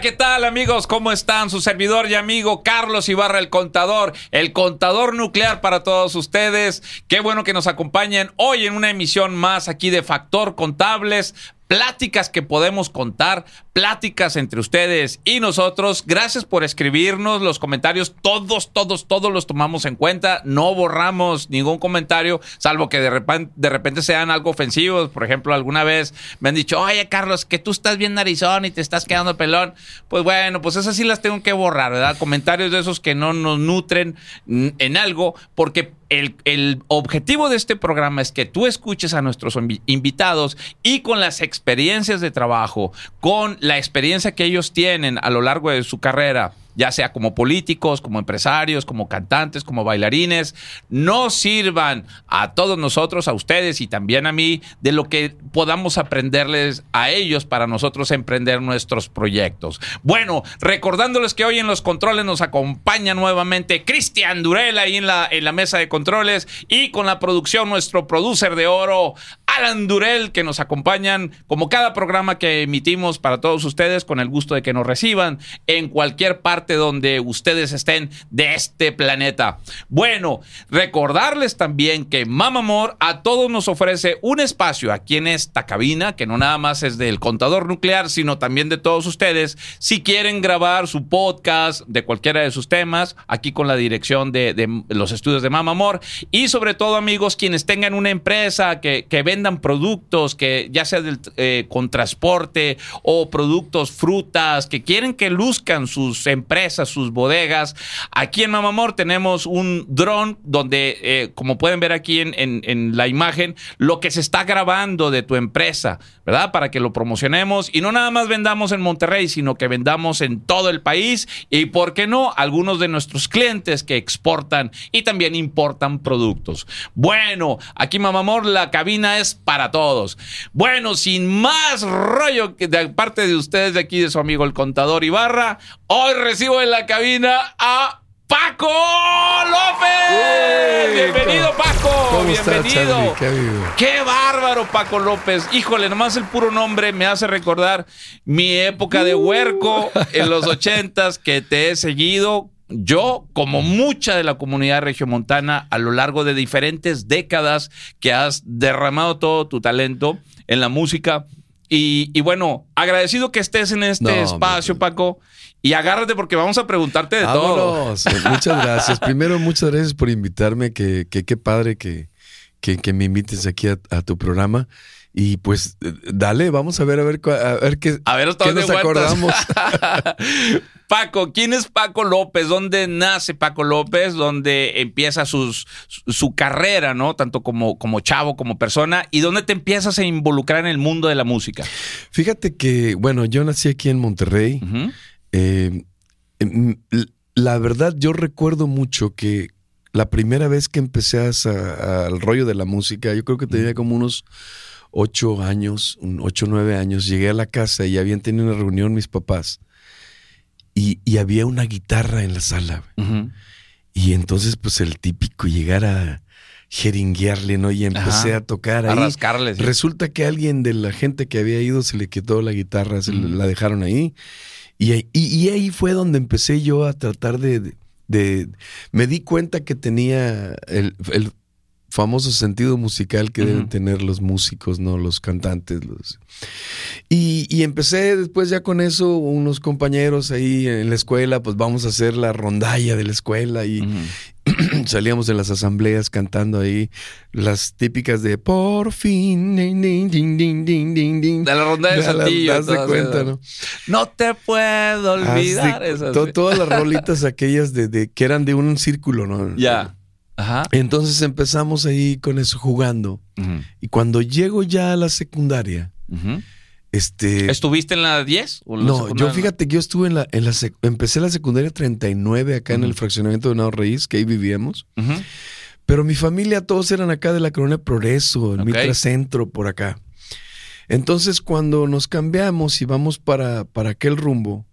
¿qué tal amigos? ¿Cómo están? Su servidor y amigo Carlos Ibarra, el contador, el contador nuclear para todos ustedes. Qué bueno que nos acompañen hoy en una emisión más aquí de Factor Contables pláticas que podemos contar, pláticas entre ustedes y nosotros. Gracias por escribirnos los comentarios. Todos, todos, todos los tomamos en cuenta. No borramos ningún comentario, salvo que de repente, sean algo ofensivos. Por ejemplo, alguna vez me han dicho, oye, Carlos, que tú estás bien narizón y te estás quedando pelón. Pues bueno, pues esas sí las tengo que borrar, ¿verdad? Comentarios de esos que no nos nutren en algo, porque el, objetivo de este programa es que tú escuches a nuestros invitados y con las experiencias de trabajo, con la experiencia que ellos tienen a lo largo de su carrera, ya sea como políticos, como empresarios, como cantantes, como bailarines, nos sirvan a todos nosotros, a ustedes y también a mí, de lo que podamos aprenderles a ellos para nosotros emprender nuestros proyectos. Bueno, recordándoles que hoy en los controles nos acompaña nuevamente Cristian Durel ahí en la, en la mesa de controles y con la producción nuestro producer de oro, Alan Durel, que nos acompañan como cada programa que emitimos para todos ustedes, con el gusto de que nos reciban en cualquier parte donde ustedes estén de este planeta. Bueno, recordarles también que Mama Amor a todos nos ofrece un espacio aquí en esta cabina, que no nada más es del contador nuclear, sino también de todos ustedes. Si quieren grabar su podcast de cualquiera de sus temas, aquí con la dirección de, los estudios de Mama Amor. Y sobre todo, amigos, quienes tengan una empresa que, vendan productos, que ya sea eh, con transporte o productos, frutas, que quieren que luzcan sus empresas, sus bodegas. Aquí en Mamamor tenemos un dron donde, eh, como pueden ver aquí en, en, la imagen, lo que se está grabando de tu empresa, ¿verdad? Para que lo promocionemos y no nada más vendamos en Monterrey, sino que vendamos en todo el país y, ¿por qué no? Algunos de nuestros clientes que exportan y también importan productos. Bueno, aquí Mamamor, la cabina es para todos. Bueno, sin más rollo que de parte de ustedes de aquí, de su amigo el contador Ibarra, hoy recibo en la cabina a Paco López. Bienvenido, Paco. Bienvenido. ¿Qué, bárbaro, Paco López. Híjole, nomás el puro nombre me hace recordar mi época de huerco en los ochentas que te he seguido yo, como mucha de la comunidad regiomontana, a lo largo de diferentes décadas que has derramado todo tu talento en la música. Y, bueno, agradecido que estés en este espacio, Paco. Y agárrate porque vamos a preguntarte de todo. Muchas gracias. Primero, muchas gracias por invitarme. Que qué padre que, que, me invites aquí a, tu programa. Y pues dale, vamos a ver a ver a ver qué, a ver, qué nos acordamos. Paco, ¿quién es Paco López? ¿Dónde nace Paco López? ¿Dónde empieza sus, su carrera, ¿no? Tanto como, como chavo, como persona. ¿Y dónde te empiezas a involucrar en el mundo de la música? Fíjate que, bueno, yo nací aquí en Monterrey. Eh, em, la verdad, yo recuerdo mucho que la primera vez que empecé al rollo de la música, yo creo que tenía como unos ocho años, ocho, nueve años, llegué a la casa y habían tenido una reunión mis papás y, había una guitarra en la sala. Y entonces, pues el típico llegar a jeringuearle, ¿no? Y empecé a tocar ahí. Resulta que alguien de la gente que había ido se le quitó la guitarra, se la dejaron ahí. Y, y, ahí fue donde empecé yo a tratar de, de, me di cuenta que tenía el, el, famoso sentido musical que deben tener los músicos, ¿no? Los cantantes. Los... Y, y, empecé después ya con eso, unos compañeros ahí en la escuela, pues vamos a hacer la rondalla de la escuela y salíamos en las asambleas cantando ahí las típicas de por fin, ding, ding, ding. De la rondalla de Saltillo. cuenta, ¿no? No te puedo olvidar. todas las rolitas aquellas de, de, que eran de un círculo, ¿no? Ya. Entonces empezamos ahí con eso jugando. Y cuando llego ya a la secundaria, este... ¿Estuviste en la 10? no, yo fíjate que yo estuve en la, en la empecé la secundaria 39 acá en el fraccionamiento de Nao Reís, que ahí vivíamos. Pero mi familia todos eran acá de la Colonia Progreso, el Mitra Centro, por acá. Entonces cuando nos cambiamos y vamos para, para aquel rumbo,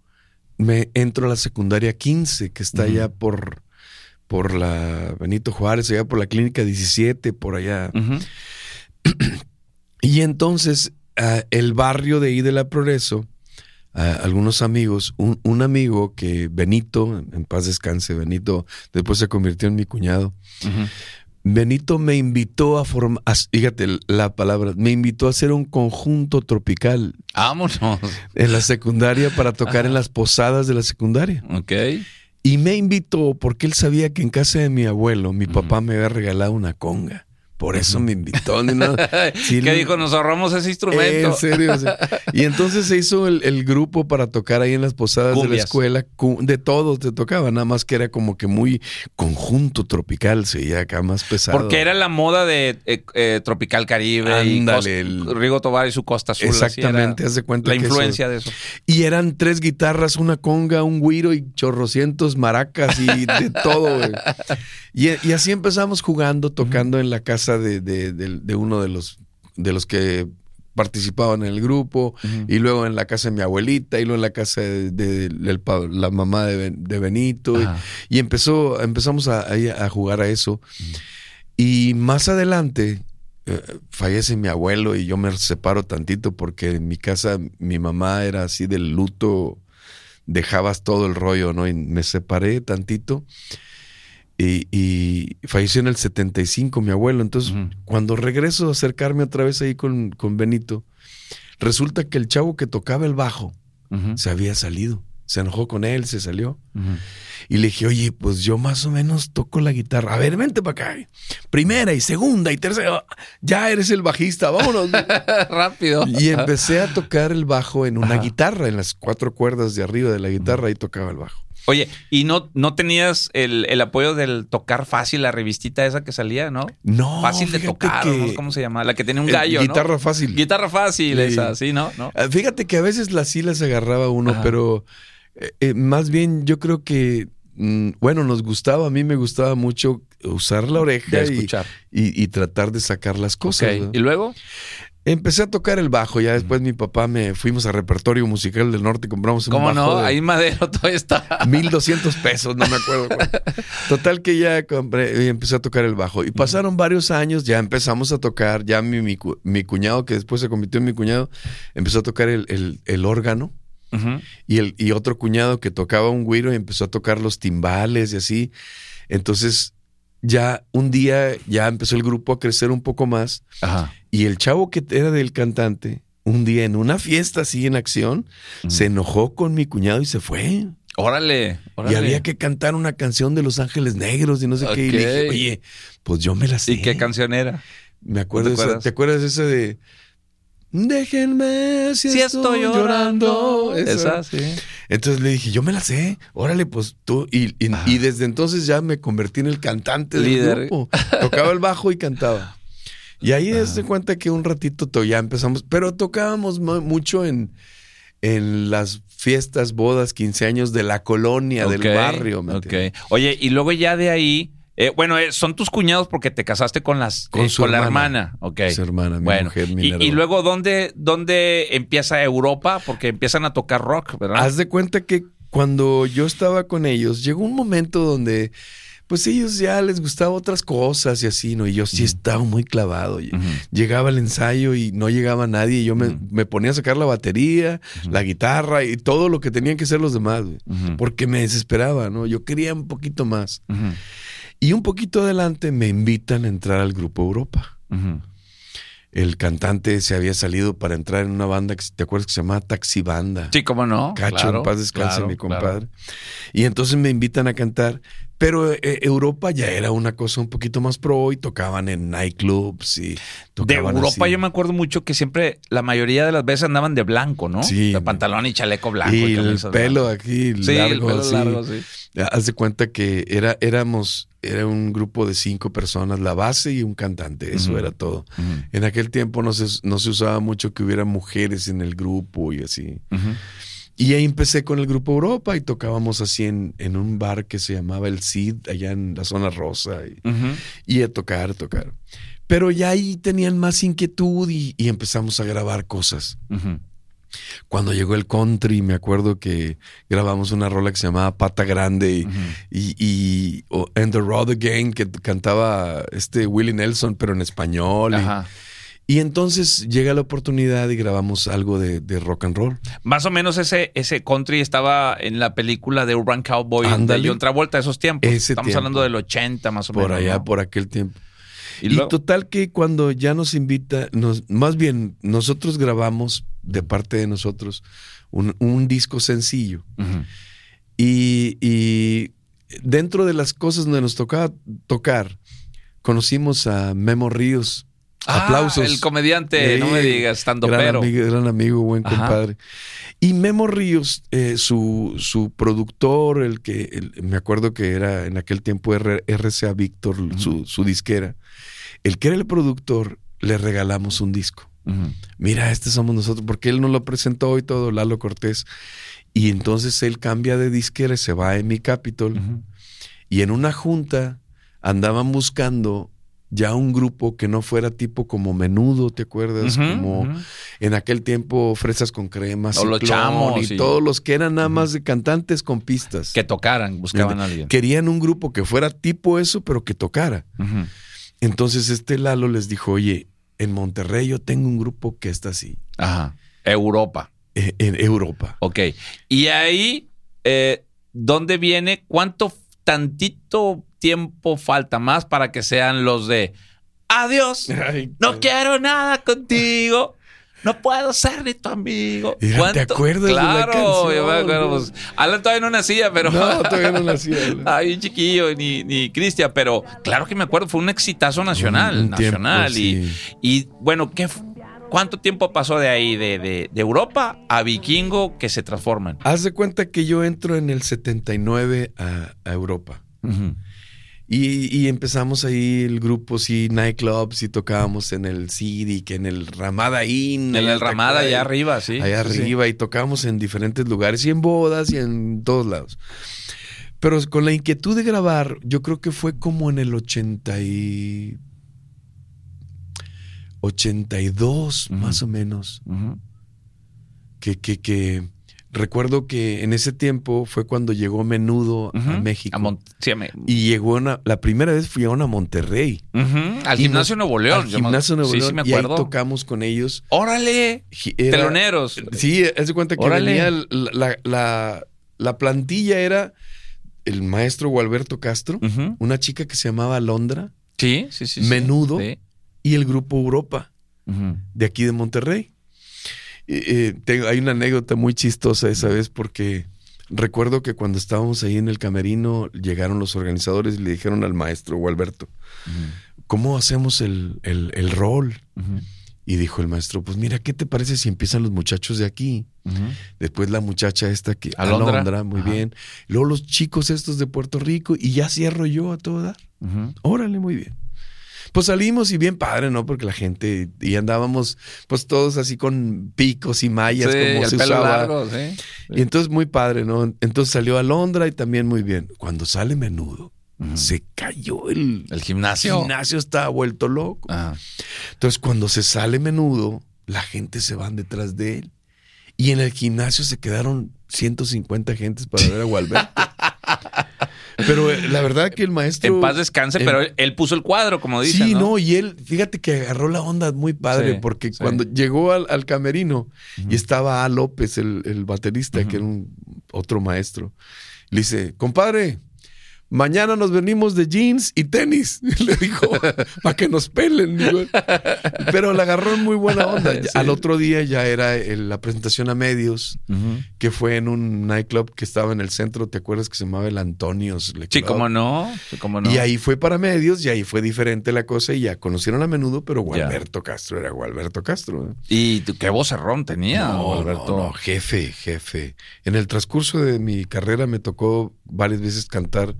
me entro a la secundaria 15, que está allá por por la Benito Juárez, allá por la Clínica 17, por allá. y entonces el barrio de ahí de la Progreso algunos amigos, un, un amigo que Benito, en paz descanse, Benito, después se convirtió en mi cuñado. Benito me invitó a formar, fíjate la palabra, me invitó a hacer un conjunto tropical Vámonos. en la secundaria para tocar en las posadas de la secundaria. Ok. Y me invitó porque él sabía que en casa de mi abuelo, mi papá me había regalado una conga. Por eso me invitó. ¿no? Sí, ¿Qué no- dijo? Nos ahorramos ese instrumento. En serio. sea, y entonces se hizo el, el grupo para tocar ahí en las posadas de la escuela. cu- De todos te tocaba, nada más que era como que muy conjunto tropical, se veía acá más pesado. Porque era la moda de eh, eh, Tropical Caribe y Ándale, Costa- el- Rigo Tobar y su Costa Azul. Exactamente, haz de cuenta La que eso- influencia de eso. Y eran tres guitarras, una conga, un güiro y chorrocientos maracas y de todo. Y, y así empezamos jugando, tocando en la casa de, de- de- de uno de los, de los que participaban en el grupo, y luego en la casa de mi abuelita, y luego en la casa de, la mamá de, de Benito. Y, empezó, empezamos a, a jugar a eso. Y más adelante eh, fallece mi abuelo y yo me separo tantito porque en mi casa mi mamá era así del luto, dejabas todo el rollo, ¿no? Y me separé tantito. Y, y falleció en el 75 mi abuelo. Entonces, cuando regreso a acercarme otra vez ahí con, con Benito, resulta que el chavo que tocaba el bajo se había salido. Se enojó con él, se salió. Y le dije, oye, pues yo más o menos toco la guitarra. A ver, vente para acá. Primera y segunda y tercera. Ya eres el bajista, vámonos. Rápido. y empecé a tocar el bajo en una guitarra, en las cuatro cuerdas de arriba de la guitarra, y tocaba el bajo. Oye, ¿y no, no tenías el, el apoyo del tocar fácil, la revistita esa que salía, no? No, fácil de tocar, que- ¿no? ¿cómo se llama? La que tenía un gallo. Guitarra fácil. Guitarra fácil, Sí. esa, sí, ¿no? ¿No? Ah, Fíjate que a veces las sí las agarraba uno, Ajá. pero eh, eh, más bien yo creo que, mm, bueno, nos gustaba, a mí me gustaba mucho usar la oreja y, escuchar. y- y tratar de sacar las cosas. Ok. ¿no? ¿Y luego? Empecé a tocar el bajo, ya después mi papá me fuimos a repertorio musical del norte y compramos un ¿Cómo bajo no? de Ahí Madero todavía está. 1200 pesos, no me acuerdo. Total que ya compré y empecé a tocar el bajo. Y pasaron varios años, ya empezamos a tocar, ya mi, mi mi cuñado, que después se convirtió en mi cuñado, empezó a tocar el, el- el órgano. Y, el, y otro cuñado que tocaba un güiro y empezó a tocar los timbales y así. Entonces, ya un día ya empezó el grupo a crecer un poco más. Ajá. Y el chavo que era del cantante, un día en una fiesta así en acción, se enojó con mi cuñado y se fue. Órale, órale. Y había que cantar una canción de Los Ángeles Negros y no sé qué. Y le dije, oye, pues yo me la sé. ¿Y qué canción era? Me acuerdo, ¿Te esa-? ¿te acuerdas esa de... Déjenme si, estoy, llorando. Esa. Esa, sí. Entonces le dije, yo me la sé, órale, pues tú. Y, y- Ajá. y desde entonces ya me convertí en el cantante del Líder. grupo. Tocaba el bajo y cantaba. Y ahí se cuenta que un ratito to- ya empezamos, pero tocábamos mu- mucho en, en las fiestas, bodas, 15 años de la colonia, del barrio. ¿me? Oye, y luego ya de ahí, eh, bueno, eh, son tus cuñados porque te casaste con las Con eh, su con la hermana. Ok. Su hermana, mi bueno, mujer, y, Minerva. y luego ¿dónde, dónde empieza Europa? Porque empiezan a tocar rock, ¿verdad? Haz de cuenta que cuando yo estaba con ellos, llegó un momento donde, pues ellos ya les gustaba otras cosas y así, ¿no? Y yo sí estaba muy clavado. Y. Llegaba el ensayo y no llegaba nadie. Y yo me, me ponía a sacar la batería, la guitarra y todo lo que tenían que hacer los demás. Porque me desesperaba, ¿no? Yo quería un poquito más. Y un poquito adelante me invitan a entrar al Grupo Europa. El cantante se había salido para entrar en una banda que, ¿te acuerdas que se llamaba Taxi Banda? Sí, cómo no. Cacho, Claro, en paz descanse claro, mi claro. compadre. Y entonces me invitan a cantar. Pero eh, Europa ya era una cosa un poquito más pro y tocaban en nightclubs y De Europa así. yo me acuerdo mucho que siempre, la mayoría de las veces andaban de blanco, ¿no? Sí. Pantalón y chaleco blanco. y el camisas pelo blancas. aquí Sí, el pelo largo, sí. Haz de cuenta que era, éramos, era un grupo de cinco personas, la base y un cantante, eso era todo. En aquel tiempo no se, no se usaba mucho que hubiera mujeres en el grupo y así. Ujú. Y ahí empecé con el grupo Europa y tocábamos así en, en un bar que se llamaba El Cid, allá en la zona rosa. Y, Ujú. y a tocar, a tocar. Pero ya ahí tenían más inquietud y, y empezamos a grabar cosas. Cuando llegó el country, me acuerdo que grabamos una rola que se llamaba Pata Grande y, Ujú. y, And the Road Again, que cantaba este Willie Nelson, pero en español. Ajá. Y entonces llega la oportunidad y grabamos algo de, de rock and roll. Más o menos ese, ese country estaba en la película de Urban Cowboy Ándale. de John Travolta esos tiempos. Ese Estamos tiempo. hablando del 80 más o Por menos. allá, ¿no? por aquel tiempo. Y Y, total que cuando ya nos invita, nos, más bien nosotros grabamos de parte de nosotros un, un disco sencillo. Y, y dentro de las cosas donde nos tocaba tocar, conocimos a Memo Ríos. Ah, Aplausos. el comediante, no me digas, estando gran pero. amigo, gran amigo, buen Ajá. compadre. Y Memo Ríos, eh, su, su productor, el que el- me acuerdo que era en aquel tiempo R- RCA Víctor, su, su disquera, el que era el productor, le regalamos un disco. Mira, este somos nosotros, porque él nos lo presentó y todo, Lalo Cortés. Y entonces él cambia de disquera y se va a mi Capitol. Y en una junta andaban buscando ya un grupo que no fuera tipo como menudo, ¿te acuerdas? Como en aquel tiempo Fresas con Crema, O los Chamos y y- todos los que eran nada más de cantantes con pistas. Que tocaran, buscaban a alguien. Querían un grupo que fuera tipo eso, pero que tocara. Entonces este Lalo les dijo, oye, en Monterrey yo tengo un grupo que está así, Ajá. Europa. eh, en Europa. Ok. Y ahí, eh, ¿dónde viene? ¿Cuánto tantito tiempo falta más para que sean los de adiós? No quiero nada contigo. No puedo ser ni tu amigo. Mira, ¿te acuerdas de la claro, canción, yo me acuerdo. pues, Alan todavía no nacía, pero. No, todavía no nacía. Ay, un chiquillo, ni, ni Cristian, pero claro que me acuerdo, fue un exitazo nacional, Un- un tiempo, nacional. y, sí. y bueno, ¿qué, ¿cuánto tiempo pasó de ahí, de, de- de Europa a Vikingo, que se transforman? Haz de cuenta que yo entro en el 79 a, a Europa. Y, y empezamos ahí el grupo, sí, nightclubs y tocábamos en el City, que en el Ramada Inn. En el Ramada, allá arriba, sí. allá sí. arriba y tocábamos en diferentes lugares y en bodas y en todos lados. Pero con la inquietud de grabar, yo creo que fue como en el 80 y 82 Ujú. más o menos, que, que, que recuerdo que en ese tiempo fue cuando llegó Menudo a. México. A sí, a y llegó una, la primera vez fui a una Monterrey. Al Y gimnasio nos- Nuevo León. Al gimnasio Nuevo León. Sí, me y ahí tocamos con ellos. ¡Órale! Era- Teloneros. Sí, haz de cuenta que Órale. venía la, la- la plantilla era el maestro Gualberto Castro, una chica que se llamaba Londra sí, sí. sí. Menudo. Sí. Y el grupo Europa de aquí de Monterrey. Eh, tengo- hay una anécdota muy chistosa esa vez porque recuerdo que cuando estábamos ahí en el camerino llegaron los organizadores y le dijeron al maestro Gualberto, ¿cómo hacemos el, el- el rol? Y dijo el maestro, pues mira, ¿qué te parece si empiezan los muchachos de aquí? Después la muchacha esta que... Alondra. Alondra, muy Ajá. bien. Luego los chicos estos de Puerto Rico y ya cierro yo a todo dar. Órale, muy bien. Pues salimos y bien padre, ¿no? Porque la gente... Y andábamos pues todos así con picos y mallas Sí, como el se pelo usaba. largo, sí. Y entonces muy padre, ¿no? Entonces salió Alondra y también muy bien. Cuando sale Menudo, se cayó el... El gimnasio. gimnasio estaba vuelto loco. Ah. Entonces, cuando se sale menudo, la gente se van detrás de él. Y en el gimnasio se quedaron 150 gentes para ver a Gualberto. Pero eh, la verdad que el maestro. En paz descanse, pero él, él puso el cuadro, como dicen. Sí, ¿no? no, y él, fíjate que agarró la onda muy padre, Sí, porque sí. cuando llegó al, al camerino y estaba A. López, el, el baterista, que era un otro maestro, le dice, compadre, mañana nos venimos de jeans y tenis. Le dijo, para que nos pelen. digo. Pero le agarró en muy buena onda. Sí. Al otro día ya era el- la presentación a medios, que fue en un nightclub que estaba en el centro, ¿te acuerdas que se llamaba el Antonios? Le Sí, cómo no. Cómo no. Y ahí fue para medios y ahí fue diferente la cosa y ya conocieron a menudo, pero Ya. Gualberto Castro era Gualberto Castro. ¿eh? Y tú, qué vocerrón tenía, No, no, no, jefe, jefe. En el transcurso de mi carrera me tocó varias veces cantar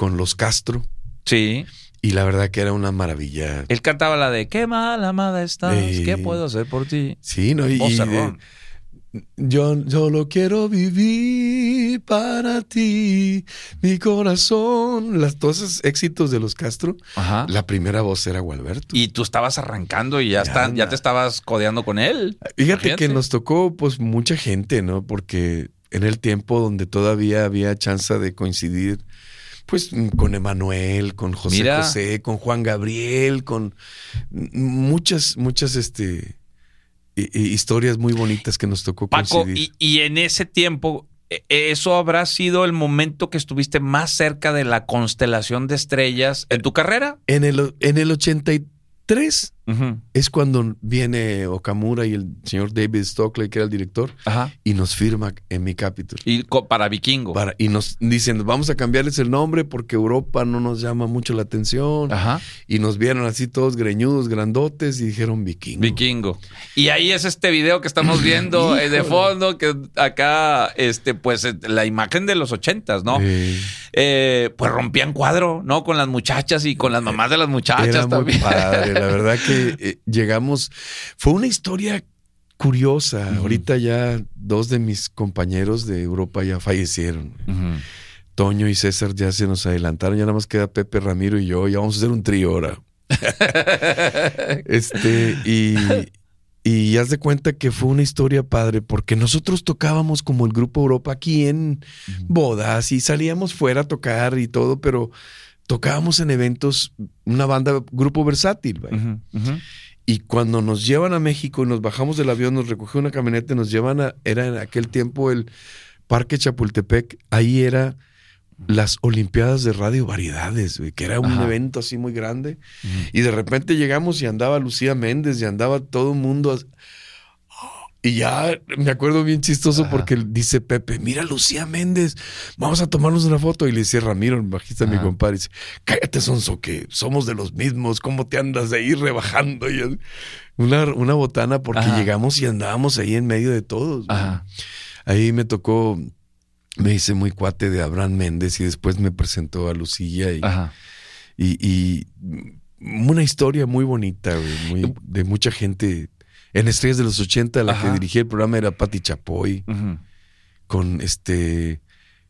con los Castro Sí. y la verdad que era una maravilla. Él cantaba la de Qué mal amada estás. ¿qué puedo hacer por ti? Sí, ¿no? Y, y de- Vocerrón. yo, yo lo quiero vivir para ti, mi corazón. Las, todos esos éxitos de los Castro, Ajá. la primera voz era Gualberto. Y tú estabas arrancando y ya, Ya está, ya te estabas codeando con él. Fíjate Imagínate. que nos tocó pues mucha gente, ¿no? Porque en el tiempo donde todavía había chance de coincidir, Pues mm, con Emanuel, con José Mira. José, con Juan Gabriel, con muchas, muchas este, hi- hi- historias muy bonitas que nos tocó Paco, coincidir. y, y en ese tiempo, e- eso habrá sido el momento que estuviste más cerca de la constelación de estrellas en tu carrera. En el, en el 83 Es cuando viene Okamura y el señor David Stockley, que era el director, Ajá. y nos firma en mi Capitol. Y para Vikingo. Para, y nos dicen, vamos a cambiarles el nombre porque Europa no nos llama mucho la atención. Ajá. Y nos vieron así todos greñudos, grandotes y dijeron vikingo. Vikingo. Y ahí es este video que estamos viendo eh, de fondo, que acá, este, pues, eh, la imagen de los ochentas, ¿no? Eh, Eh, pues rompían cuadro, ¿no? Con las muchachas y con las mamás de las muchachas era muy padre. La verdad que eh, llegamos. Fue una historia curiosa. Ahorita ya dos de mis compañeros de Europa ya fallecieron. Toño y César ya se nos adelantaron. Ya nada más queda Pepe Ramiro y yo. Ya vamos a hacer un trío ahora. Este, y, y haz de cuenta que fue una historia padre porque nosotros tocábamos como el Grupo Europa aquí en bodas y salíamos fuera a tocar y todo, pero tocábamos en eventos, una banda, grupo versátil. vaya. Y cuando nos llevan a México y nos bajamos del avión, nos recogió una camioneta y nos llevan a, era en aquel tiempo el Parque Chapultepec, ahí era las Olimpiadas de Radio Variedades, güey, que era un Ajá. evento así muy grande. Y de repente llegamos y andaba Lucía Méndez y andaba todo el mundo. Y ya me acuerdo bien chistoso Ajá. porque dice Pepe, mira Lucía Méndez, vamos a tomarnos una foto. Y le dice Ramiro, el bajista, mi Ajá. compadre, dice, cállate Sonso, que somos de los mismos, ¿cómo te andas de ahí rebajando? Y una, una botana porque Ajá. llegamos y andábamos ahí en medio de todos. Ahí me tocó, me hice muy cuate de Abraham Méndez y después me presentó a Lucía y, y, y una historia muy bonita, güey, muy- de mucha gente. En Estrellas de los 80, la Ajá. que dirigía el programa era Patti Chapoy, con este,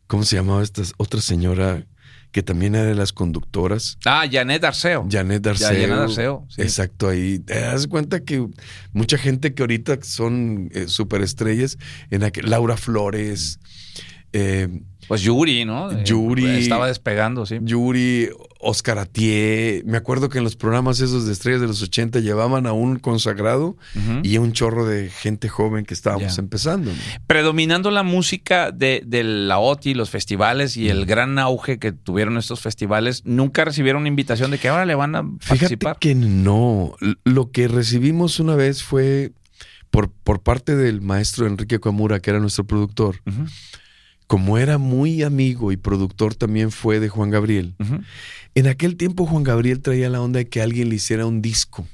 ¿cómo se llamaba esta otra señora que también era de las conductoras? Ah, Janet Arceo. Janet Ya, Arceo. Janet Arceo. sí. Exacto, ahí te das cuenta que mucha gente que ahorita son eh, superestrellas, en aquel, Laura Flores, eh, Pues Yuri, ¿no? Eh, Yuri. Estaba despegando, sí. Yuri, Oscar Atié. Me acuerdo que en los programas esos de estrellas de los 80 llevaban a un consagrado y a un chorro de gente joven que estábamos empezando. ¿no? Predominando la música de, de la OTI, los festivales y el gran auge que tuvieron estos festivales, nunca recibieron una invitación de que ahora le van a Fíjate participar. que no. Lo que recibimos una vez fue por, por parte del maestro Enrique Kamura, que era nuestro productor. Como era muy amigo y productor también fue de Juan Gabriel. En aquel tiempo Juan Gabriel traía la onda de que alguien le hiciera un disco.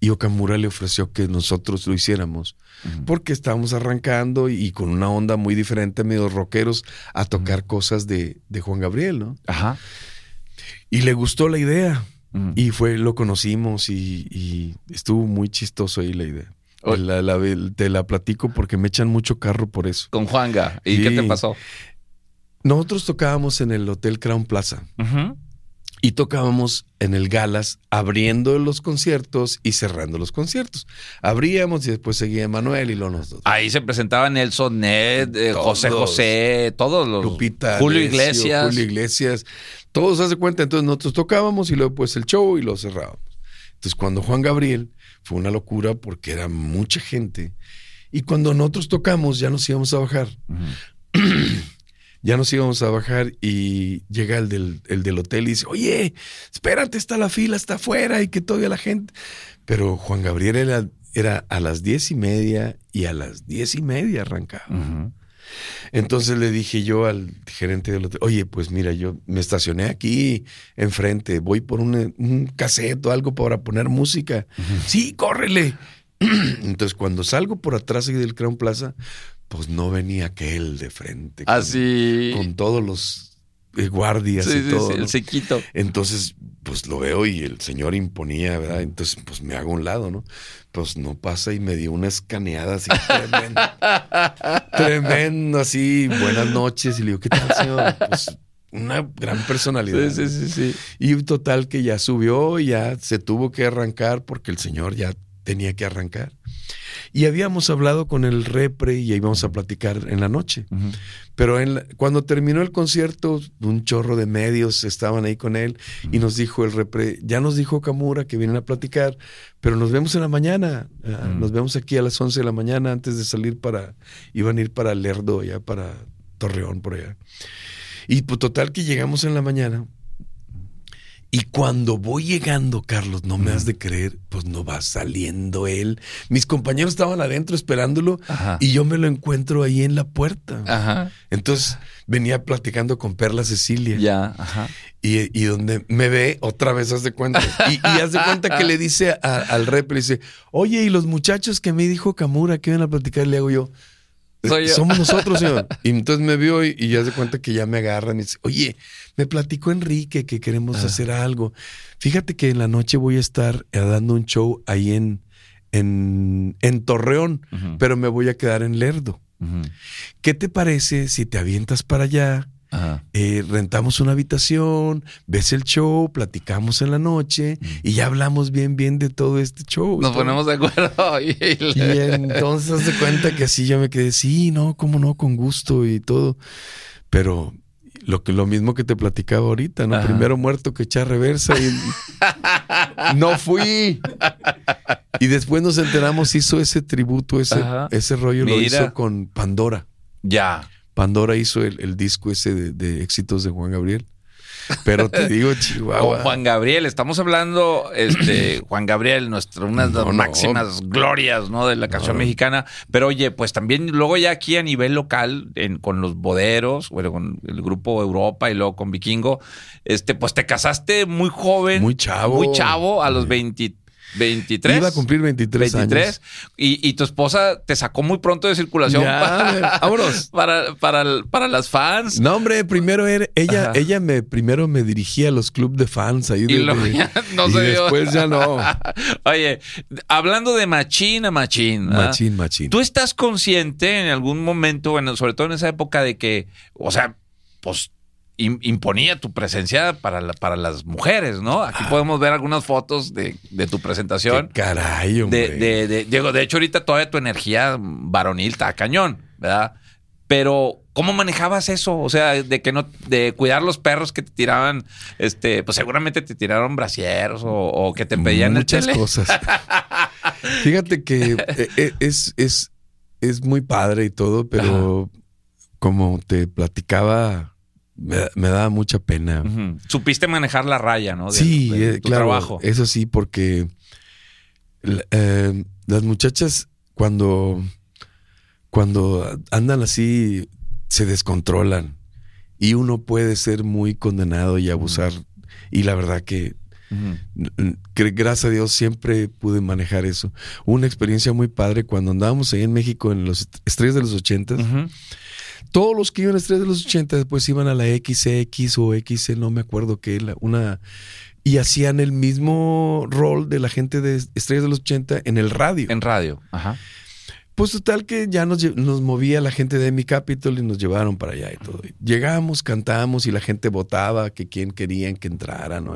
Y Okamura le ofreció que nosotros lo hiciéramos. porque estábamos arrancando y con una onda muy diferente, medio rockeros, a tocar cosas de, de Juan Gabriel, ¿no? Ajá. Y le gustó la idea. Y fue, lo conocimos y, y estuvo muy chistoso ahí la idea. O- La- la- te la platico porque me echan mucho carro por eso. Con Juanga. ¿Y Sí. qué te pasó? Nosotros tocábamos en el Hotel Crown Plaza y tocábamos en el Galas abriendo los conciertos y cerrando los conciertos. Abríamos y después seguía Manuel y lo nosotros. Ahí se presentaba Nelson Ned, eh. José José, todos los. Lupita, Julio Alessio, Iglesias. Julio Iglesias, todos se hace cuenta, entonces nosotros tocábamos y luego pues el show y lo cerrábamos. Entonces cuando Juan Gabriel fue una locura porque era mucha gente y cuando nosotros tocamos ya nos íbamos a bajar, ya nos íbamos a bajar y llega el del, el del hotel y dice, oye, espérate, está la fila, está afuera y que todavía la gente. Pero Juan Gabriel era, era a las diez y media y a las diez y media arrancaba. Entonces le dije yo al gerente del hotel, oye, pues mira, yo me estacioné aquí enfrente, voy por un, un cassette o algo para poner música. Sí, córrele. Entonces cuando salgo por atrás del Crown Plaza, pues no venía aquel de frente. Así. Con, todos los eh, guardias Sí, y sí, todo. el sequito. Entonces, pues lo veo y el señor imponía, ¿verdad? Entonces, pues me hago a un lado, ¿no? Pues no pasa y me dio una escaneada así tremenda. tremendo, así, buenas noches. Y le digo, ¿qué tal, señor? Pues una gran personalidad. Sí, sí, sí, sí. Y total que ya subió, ya se tuvo que arrancar porque el señor ya tenía que arrancar. Y habíamos hablado con el repre y íbamos a platicar en la noche. Pero cuando terminó el concierto, un chorro de medios estaban ahí con él y nos dijo el repre, ya nos dijo Kamura que vienen a platicar, pero nos vemos en la mañana. Ah, nos vemos aquí a las 11 de la mañana antes de salir para, iban a ir para Lerdo, ya para Torreón, por allá. Y pues total que llegamos en la mañana y cuando voy llegando, Carlos, no me has de creer, pues no va saliendo él. Mis compañeros estaban adentro esperándolo y yo me lo encuentro ahí en la puerta. Ajá. Entonces venía platicando con Perla Cecilia. Ya, ajá. Y, donde me ve, otra vez haz de cuenta. Y, y haz de cuenta que le dice al rep, le dice, oye, y los muchachos que me dijo Kamura que iban a platicar, le hago yo. Somos nosotros, señor. Y entonces me vio y, ya se cuenta que ya me agarran y dice, oye, me platicó Enrique que queremos ah. hacer algo. Fíjate que en la noche voy a estar eh, dando un show ahí en, en, en Torreón, pero me voy a quedar en Lerdo. ¿Qué te parece si te avientas para allá? Eh, rentamos una habitación, ves el show, platicamos en la noche y ya hablamos bien, bien de todo este show. Nos ponemos de acuerdo. y, entonces se cuenta que así yo me quedé, sí, no, cómo no, con gusto y todo. Pero lo que lo mismo que te platicaba ahorita, ¿no? Primero muerto que echar reversa y no fui. Y después nos enteramos, hizo ese tributo, ese, ese rollo lo hizo con Pandora. Ya. Pandora hizo el, disco ese de, éxitos de Juan Gabriel. Pero te digo, Chihuahua. Juan Gabriel, estamos hablando, este, Juan Gabriel, nuestra, una de las máximas glorias, ¿no? De la canción mexicana. Pero oye, pues también luego ya aquí a nivel local, en, con los boderos, bueno, con el grupo Europa y luego con Vikingo, este, pues te casaste muy joven. Muy chavo. Muy chavo, a los 23 23. Iba a cumplir 23, 23 años. Y, y, tu esposa te sacó muy pronto de circulación para, vámonos. Para, para, para, las fans. No, hombre, primero era, ella, ella me, primero me dirigía a los clubes de fans ahí. y, no y después ya no. Oye, hablando de machín a machín. Machín, machín. ¿Tú estás consciente en algún momento, bueno, sobre todo en esa época de que, o sea, pues imponía tu presencia para, para las mujeres, ¿no? Aquí podemos ver algunas fotos de, tu presentación. Qué caray, hombre. De, Diego, de hecho, ahorita todavía tu energía varonil está cañón, ¿verdad? Pero, ¿cómo manejabas eso? O sea, de que no, de cuidar los perros que te tiraban, este, pues seguramente te tiraron brasieros o, que te pedían muchas cosas. Fíjate que eh, eh, es, es, es muy padre y todo, pero como te platicaba me, daba mucha pena. Supiste manejar la raya, ¿no? sí, eh, claro. Trabajo. Eso sí, porque eh, las muchachas cuando, cuando andan así se descontrolan y uno puede ser muy condenado y abusar. Y la verdad que, gracias a Dios siempre pude manejar eso. Una experiencia muy padre cuando andábamos ahí en México en los estrellas de los ochentas. Todos los que iban a Estrellas de los 80 después iban a la XX o X, no me acuerdo qué, una... Y hacían el mismo rol de la gente de Estrellas de los 80 en el radio. En radio, ajá. Pues total que ya nos, movía la gente de Mi Capital y nos llevaron para allá y todo. Llegamos, cantamos y la gente votaba que quién querían que entrara, ¿no?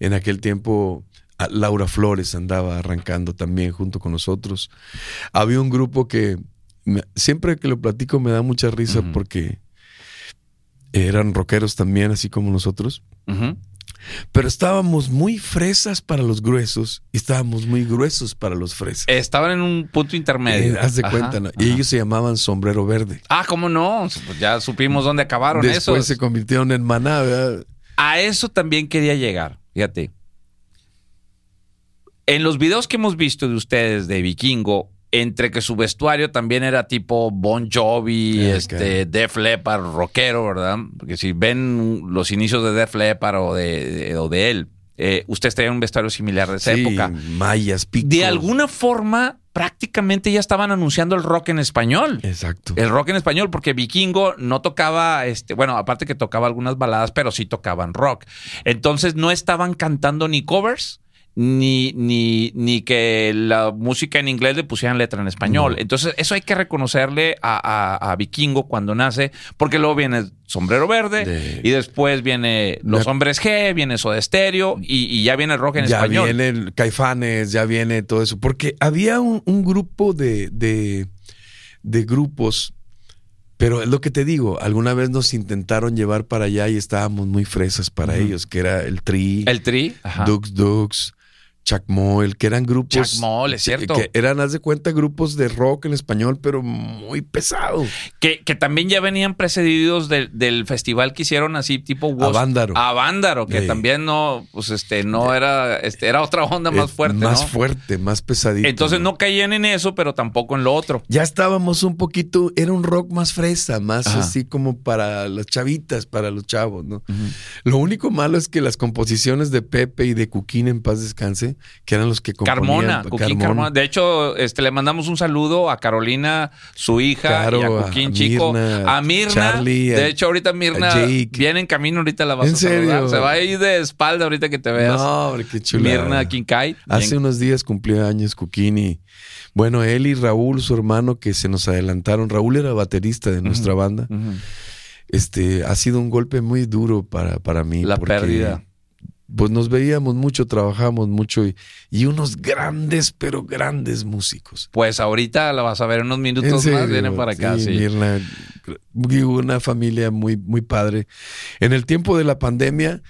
en aquel tiempo Laura Flores andaba arrancando también junto con nosotros. Había un grupo que siempre que lo platico me da mucha risa porque eran rockeros también, así como nosotros. Pero estábamos muy fresas para los gruesos y estábamos muy gruesos para los fresas. Estaban en un punto intermedio. Eh, haz de cuenta, ¿no? Y ellos se llamaban Sombrero Verde. Ah, ¿cómo no? Pues ya supimos dónde acabaron Después se convirtieron en maná, A eso también quería llegar, fíjate. En los videos que hemos visto de ustedes de Vikingo, entre que su vestuario también era tipo Bon Jovi, este, Def Leppard, rockero, ¿verdad? Porque si ven los inicios de Def Leppard o de, o de él, eh, ustedes tenían un vestuario similar de esa sí, época. Mayas, pico. De alguna forma, prácticamente ya estaban anunciando el rock en español. Exacto. El rock en español, porque Vikingo no tocaba, este, bueno, aparte que tocaba algunas baladas, pero sí tocaban rock. Entonces no estaban cantando ni covers ni, ni, ni que la música en inglés le pusieran letra en español. Entonces, eso hay que reconocerle a, Vikingo cuando nace, porque luego viene Sombrero Verde y después viene Los Hombres G, viene Soda Stereo y, ya viene el rock en español. Ya viene Caifanes, ya viene todo eso. Porque había un, grupo de, de, de grupos pero es lo que te digo, alguna vez nos intentaron llevar para allá y estábamos muy fresas para ellos, que era el Tri. El Tri. Dux Dux. Chacmoel, que eran grupos. Chacmoel, es cierto. Que eran, haz de cuenta, grupos de rock en español, pero muy pesado. Que, que también ya venían precedidos del festival que hicieron así, tipo A Vándaro. A Vándaro, que también no, pues este, no era, este, era otra onda más fuerte. Más fuerte, más pesadito. Entonces ¿no? caían en eso, pero tampoco en lo otro. Ya estábamos un poquito, era un rock más fresa, más así como para las chavitas, para los chavos, ¿no? Lo único malo es que las composiciones de Pepe y de Cuquín en paz descanse que eran los que componían. Carmona, Carmona. De hecho, este, le mandamos un saludo a Carolina, su hija, y a Cuquín Chico, a Mirna. de hecho, ahorita Mirna viene en camino, ahorita la vas a saludar. Se va a ir de espalda ahorita que te veas. No, hombre, qué chulo. Mirna Quincay. Hace unos días cumplió años Cuquín y bueno, él y Raúl, su hermano, que se nos adelantaron. Raúl era baterista de nuestra banda. Este, ha sido un golpe muy duro para, para mí. La pérdida pues nos veíamos mucho, trabajamos mucho y, unos grandes, pero grandes músicos. Pues ahorita la vas a ver en unos minutos más, vienen para acá. Sí, una familia muy, muy padre. En el tiempo de la pandemia,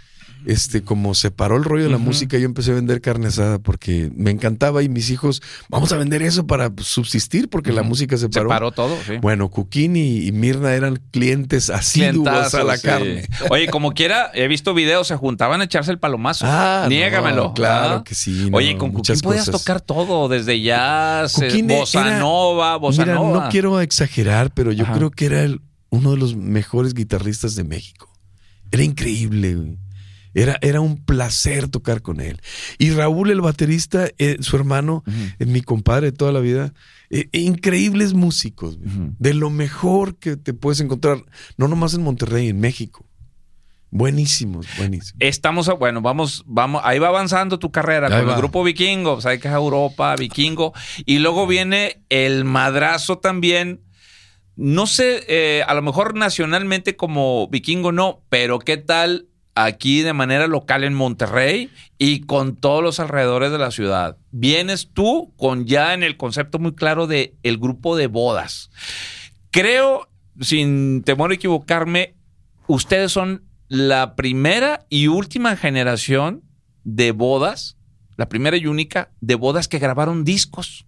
este, como se paró el rollo de la música, yo empecé a vender carne asada porque me encantaba y mis hijos, vamos a vender eso para subsistir porque la música se paró. Se paró todo, sí. Bueno, Cuquín y, Mirna eran clientes asiduos a la carne. Oye, como quiera, he visto videos, se juntaban a echarse el palomazo. Ah, Niégamelo. claro que sí. Oye, con Cuquín podías tocar todo, desde jazz, eh, bossa nova, bossa mira, no quiero exagerar, pero yo creo que era uno de los mejores guitarristas de México. Era increíble, güey. Era, era un placer tocar con él. Y Raúl, el baterista, eh, su hermano, eh, mi compadre de toda la vida, eh, increíbles músicos, de lo mejor que te puedes encontrar, no nomás en Monterrey, en México. Buenísimos, buenísimos. Estamos, bueno, vamos, vamos, ahí va avanzando tu carrera con el grupo vikingo, sabes que es Europa, vikingo, y luego viene el madrazo también. No sé, a lo mejor nacionalmente como vikingo no, pero ¿qué tal aquí de manera local en Monterrey y con todos los alrededores de la ciudad. Vienes tú con ya en el concepto muy claro de el grupo de bodas. Creo, sin temor a equivocarme, ustedes son la primera y última generación de bodas, la primera y única de bodas que grabaron discos.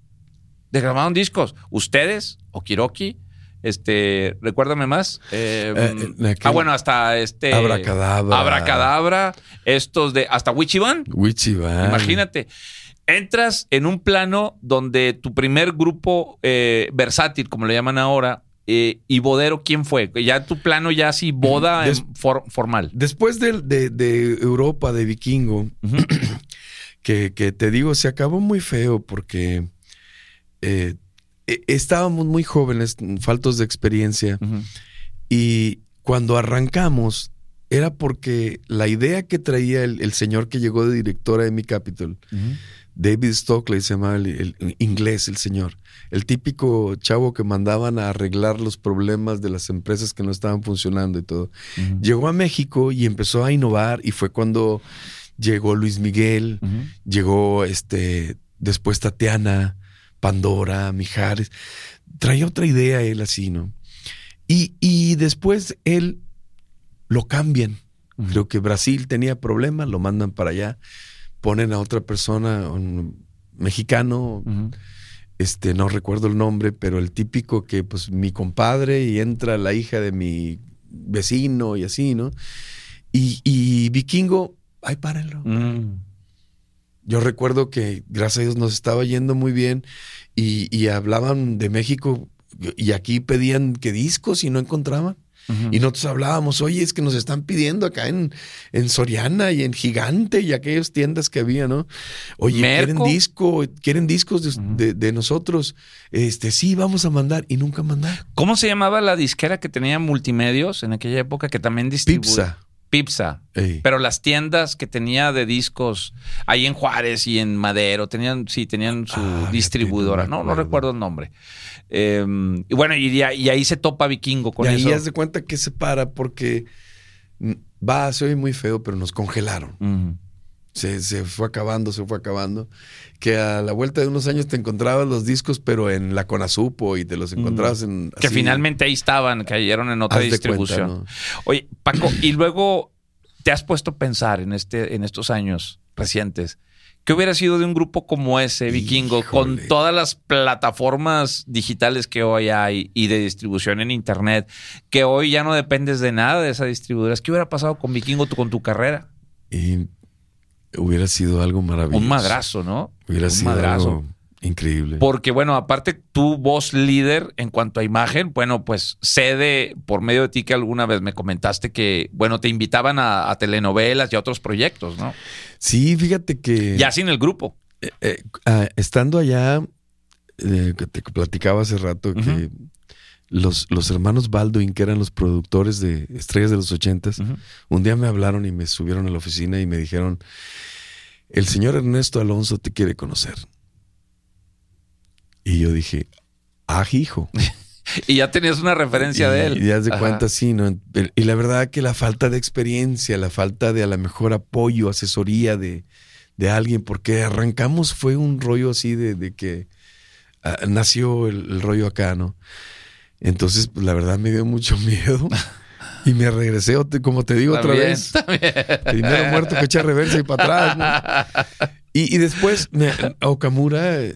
De grabaron discos. Ustedes, Okiroki, este, recuérdame más. Eh, eh, ah, bueno, hasta este. Abracadabra. Abracadabra. Estos de. Hasta Wichiban. Wichiban. Imagínate. Entras en un plano donde tu primer grupo eh, versátil, como le llaman ahora, y Bodero, ¿quién fue? Ya tu plano ya así, boda formal. Después de, de, Europa, de Vikingo, que, que, te digo, se acabó muy feo porque estábamos muy jóvenes, faltos de experiencia, y cuando arrancamos era porque la idea que traía el, señor que llegó de directora de mi Capital, David Stockley se llamaba el, inglés, el señor, el típico chavo que mandaban a arreglar los problemas de las empresas que no estaban funcionando y todo. Llegó a México y empezó a innovar y fue cuando llegó Luis Miguel, llegó este después Tatiana, Pandora, Mijares. Traía otra idea él así, ¿no? Y, después él lo cambian. Creo que Brasil tenía problemas, lo mandan para allá, ponen a otra persona, un mexicano, este, no recuerdo el nombre, pero el típico que, pues, mi compadre y entra la hija de mi vecino y así, ¿no? Y, Vikingo, ay, párenlo. Mm. Yo recuerdo que, gracias a Dios, nos estaba yendo muy bien y, hablaban de México y aquí pedían que discos y no encontraban. Y nosotros hablábamos, oye, es que nos están pidiendo acá en, en Soriana y en Gigante y aquellas tiendas que había, ¿no? Oye, quieren disco, quieren discos de, nosotros. Este, sí, vamos a mandar y nunca mandar. ¿Cómo se llamaba la disquera que tenía multimedios en aquella época que también distribuía? Pipsa. Pipsa. Ey. Pero las tiendas que tenía de discos ahí en Juárez y en Madero, tenían, sí, tenían su Ah, distribuidora. no No, recuerdo el nombre. Eh, y bueno, y, ahí- y ahí se topa Vikingo con y ahí eso. haz de cuenta que se para porque va, se oye muy feo, pero nos congelaron. Se, se fue acabando, se fue acabando. Que a la vuelta de unos años te encontrabas los discos, pero en la Conasupo y te los encontrabas en. Que finalmente ahí estaban, cayeron en otra distribución. cuenta, ¿no? Oye, Paco, y luego te has puesto a pensar en, este, en estos años recientes. ¿Qué hubiera sido de un grupo como ese, Vikingo, con todas las plataformas digitales que hoy hay y de distribución en Internet, que hoy ya no dependes de nada de esas distribuidoras? ¿Qué hubiera pasado con Vikingo tú- con tu carrera? Y hubiera sido algo maravilloso. Un madrazo, ¿no? Hubiera un sido madrazo. algo increíble. Porque, bueno, aparte tu voz líder en cuanto a imagen, bueno, pues cede por medio de ti que alguna vez me comentaste que, bueno, te invitaban a, a telenovelas y a otros proyectos, ¿no? Sí, fíjate que. Ya sin el grupo. eh, eh, ah, estando allá, eh, que te platicaba hace rato que. Los, los hermanos Baldwin, que eran los productores de Estrellas de los Ochentas, un día me hablaron y me subieron a la oficina y me dijeron: El señor Ernesto Alonso te quiere conocer. Y yo dije: Ah, hijo. Y ya tenías una referencia de él. Y ya de cuenta, sí, ¿no? Y la verdad que la falta de experiencia, la falta de a lo mejor apoyo, asesoría de, de alguien, porque arrancamos fue un rollo así de, de que ah, nació el, el rollo acá, ¿no? Entonces, pues la verdad me dio mucho miedo y me regresé, como te digo otra vez, primero muerto que echar reversa y para atrás, ¿no? Y, y después, me- Okamura, eh,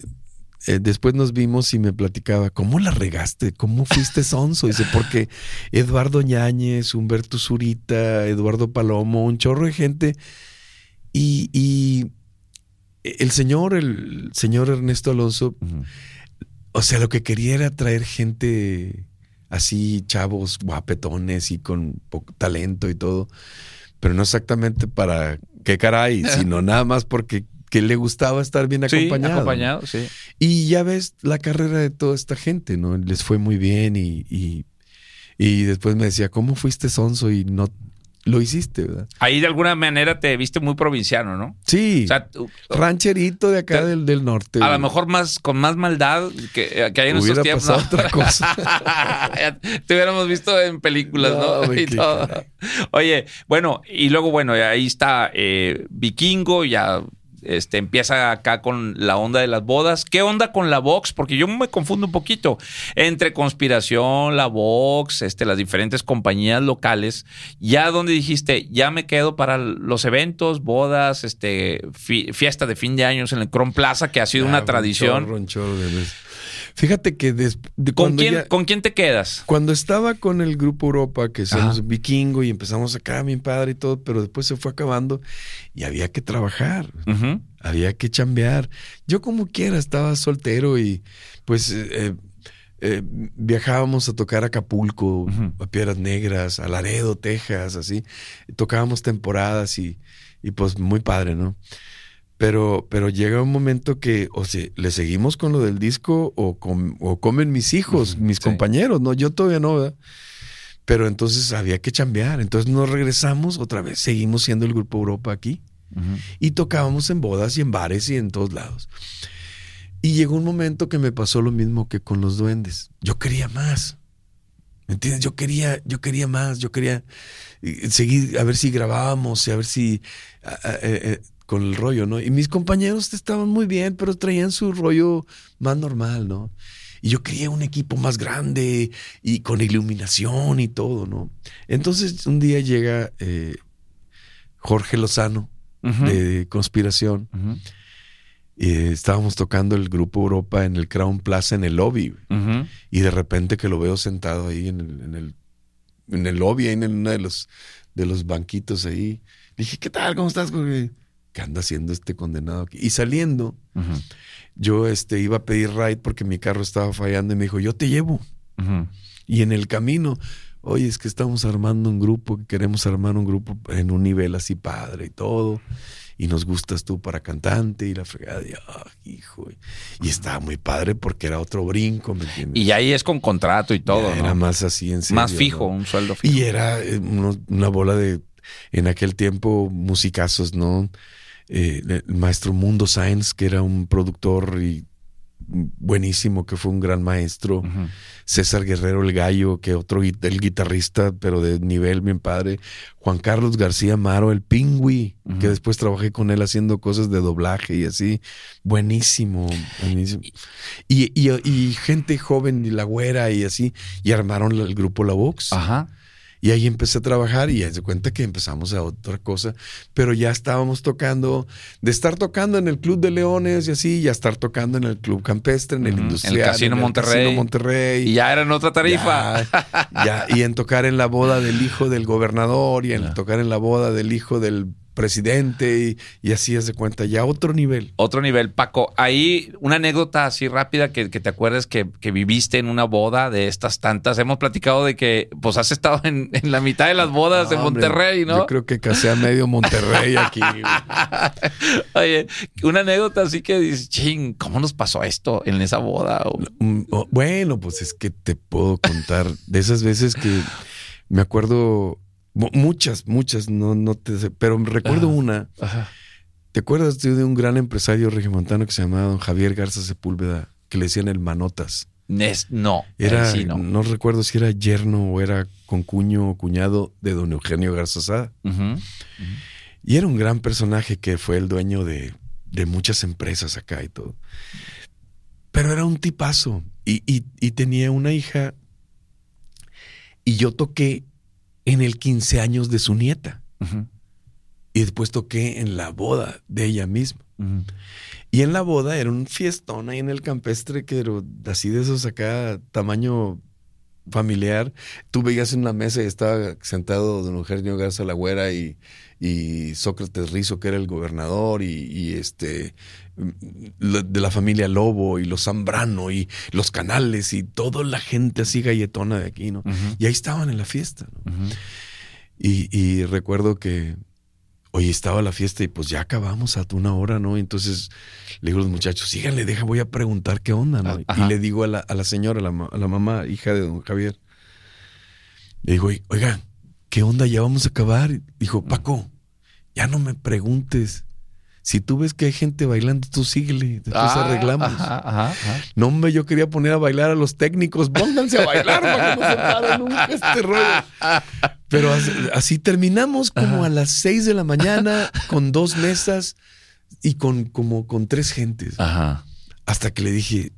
después nos vimos y me platicaba, ¿cómo la regaste? ¿Cómo fuiste sonso? Dice, porque Eduardo Ñáñez, Humberto Zurita, Eduardo Palomo, un chorro de gente. Y, y el señor, el señor Ernesto Alonso. O sea, lo que quería era traer gente así, chavos, guapetones y con poco talento y todo. Pero no exactamente para qué caray, sino nada más porque que le gustaba estar bien Sí, acompañado. acompañado, sí. Y ya ves la carrera de toda esta gente, ¿no? Les fue muy bien y, y, y después me decía, ¿cómo fuiste sonso y no lo hiciste, verdad? Ahí de alguna manera te viste muy provinciano, ¿no? Sí, O sea, tú- rancherito de acá Te- del, del norte. a lo mejor más con más maldad que, que hay en Hubiera tiempos. pasado ¿no? otra cosa. Te hubiéramos visto en películas, ¿no? Y todo. Oye, bueno, y luego, bueno, ahí está eh, Vikingo, ya este, empieza acá con la onda de las bodas. ¿Qué onda con la Vox? Porque yo me confundo un poquito entre conspiración, la Vox, este, las diferentes compañías locales. Ya donde dijiste, ya me quedo para los eventos, bodas, este, fi- fiesta de fin de años en el Cron Plaza, que ha sido una un tradición. chorro, un chorro. Fíjate que des- de ¿Con quién, ya- ¿Con quién te quedas? Cuando estaba con el grupo Europa, que somos vikingo y empezamos acá, mi padre y todo, pero después se fue acabando y había que trabajar, había que chambear. Yo como quiera estaba soltero y pues eh, eh, eh, viajábamos a tocar a Acapulco, a Piedras Negras, a Laredo, Texas, así. Tocábamos temporadas y, y pues muy padre, ¿no? Pero, pero llega un momento que, o sea, le seguimos con lo del disco o, com- o comen mis hijos, mis sí. compañeros, ¿no? Yo todavía no, ¿verdad? Pero entonces había que chambear. Entonces nos regresamos otra vez, seguimos siendo el Grupo Europa aquí y tocábamos en bodas y en bares y en todos lados. Y llegó un momento que me pasó lo mismo que con los duendes. Yo quería más. ¿Me entiendes? Yo quería, yo quería más, yo quería seguir, a ver si grabábamos, y a ver si eh, eh, con el rollo, ¿no? Y mis compañeros estaban muy bien, pero traían su rollo más normal, ¿no? Y yo quería un equipo más grande y con iluminación y todo, ¿no? Entonces un día llega eh, Jorge Lozano de Conspiración y estábamos tocando el grupo Europa en el Crown Plaza en el lobby. Y de repente que lo veo sentado ahí en el, en el, en el lobby, ahí en uno de los, de los banquitos ahí. Le dije, ¿qué tal? ¿Cómo estás? Jorge?" ¿Qué anda haciendo este condenado aquí? Y saliendo, yo este, iba a pedir ride porque mi carro estaba fallando y me dijo, yo te llevo. Y en el camino, oye, es que estamos armando un grupo, que queremos armar un grupo en un nivel así padre y todo. Y nos gustas tú para cantante y la fregada. Y, ah, hijo. Y estaba muy padre porque era otro brinco, ¿me entiendes? Y ahí es con contrato y todo, Ya ¿no? Era más así en serio. Más fijo, ¿no? un sueldo fijo. Y era eh, una bola de en aquel tiempo musicazos, ¿no? Eh, el maestro Mundo Sainz, que era un productor y buenísimo, que fue un gran maestro. César Guerrero el Gallo, que otro el guitarrista, pero de nivel bien padre. Juan Carlos García Maro, el Pingüi, que después trabajé con él haciendo cosas de doblaje y así. Buenísimo, buenísimo. Y, y, gente joven, y la güera y así, y armaron el grupo La Vox. Ajá. Y ahí empecé a trabajar y se cuenta que empezamos a otra cosa, pero ya estábamos tocando, de estar tocando en el Club de Leones y así, ya estar tocando en el Club Campestre, en el Industrial. En el Casino Monterrey. Monterrey. Y ya era en otra tarifa. Ya, y en tocar en la boda del hijo del gobernador y en tocar en la boda del hijo del presidente y, así es de cuenta, ya otro nivel. Otro nivel, Paco. Ahí una anécdota así rápida que, te acuerdes que, viviste en una boda de estas tantas. Hemos platicado de que pues has estado en, la mitad de las bodas de Monterrey, ¿no? Yo creo que casi a medio Monterrey aquí. Oye, una anécdota así que dices, ching, ¿cómo nos pasó esto en esa boda? Mm, bueno, pues es que te puedo contar de esas veces que me acuerdo Muchas, muchas, no, no te sé, pero recuerdo una. ¿Te acuerdas de un gran empresario regimontano que se llamaba don Javier Garza Sepúlveda, que le decían el Manotas? no, era, no. recuerdo si era yerno o era concuño o cuñado de don Eugenio Garza Sada. Y era un gran personaje que fue el dueño de, de, muchas empresas acá y todo. Pero era un tipazo y, y tenía una hija. Y yo toqué en el 15 años de su nieta. Y después toqué en la boda de ella misma. Y en la boda era un fiestón ahí en el campestre que era así de esos acá, tamaño familiar. Tú veías en una mesa y estaba sentado don Eugenio Garza Lagüera y, y Sócrates Rizo, que era el gobernador, y, este de la familia Lobo y los Zambrano y los Canales y toda la gente así galletona de aquí, ¿no? Y ahí estaban en la fiesta, ¿no? y, recuerdo que hoy estaba la fiesta y pues ya acabamos a una hora, ¿no? Entonces le digo a los muchachos, síganle, deja, voy a preguntar qué onda, ¿no? Ah, y le digo a la, a la señora, a la, a la, mamá, hija de don Javier, le digo, oiga, ¿qué onda? Ya vamos a acabar. Dijo, Paco, ya no me preguntes. Si tú ves que hay gente bailando, tú síguele, después ah, arreglamos. No, hombre, yo quería poner a bailar a los técnicos. Pónganse a bailar para que no se pare nunca este rollo. Pero así, terminamos como a las seis de la mañana con dos mesas y con como con tres gentes. Hasta que le dije,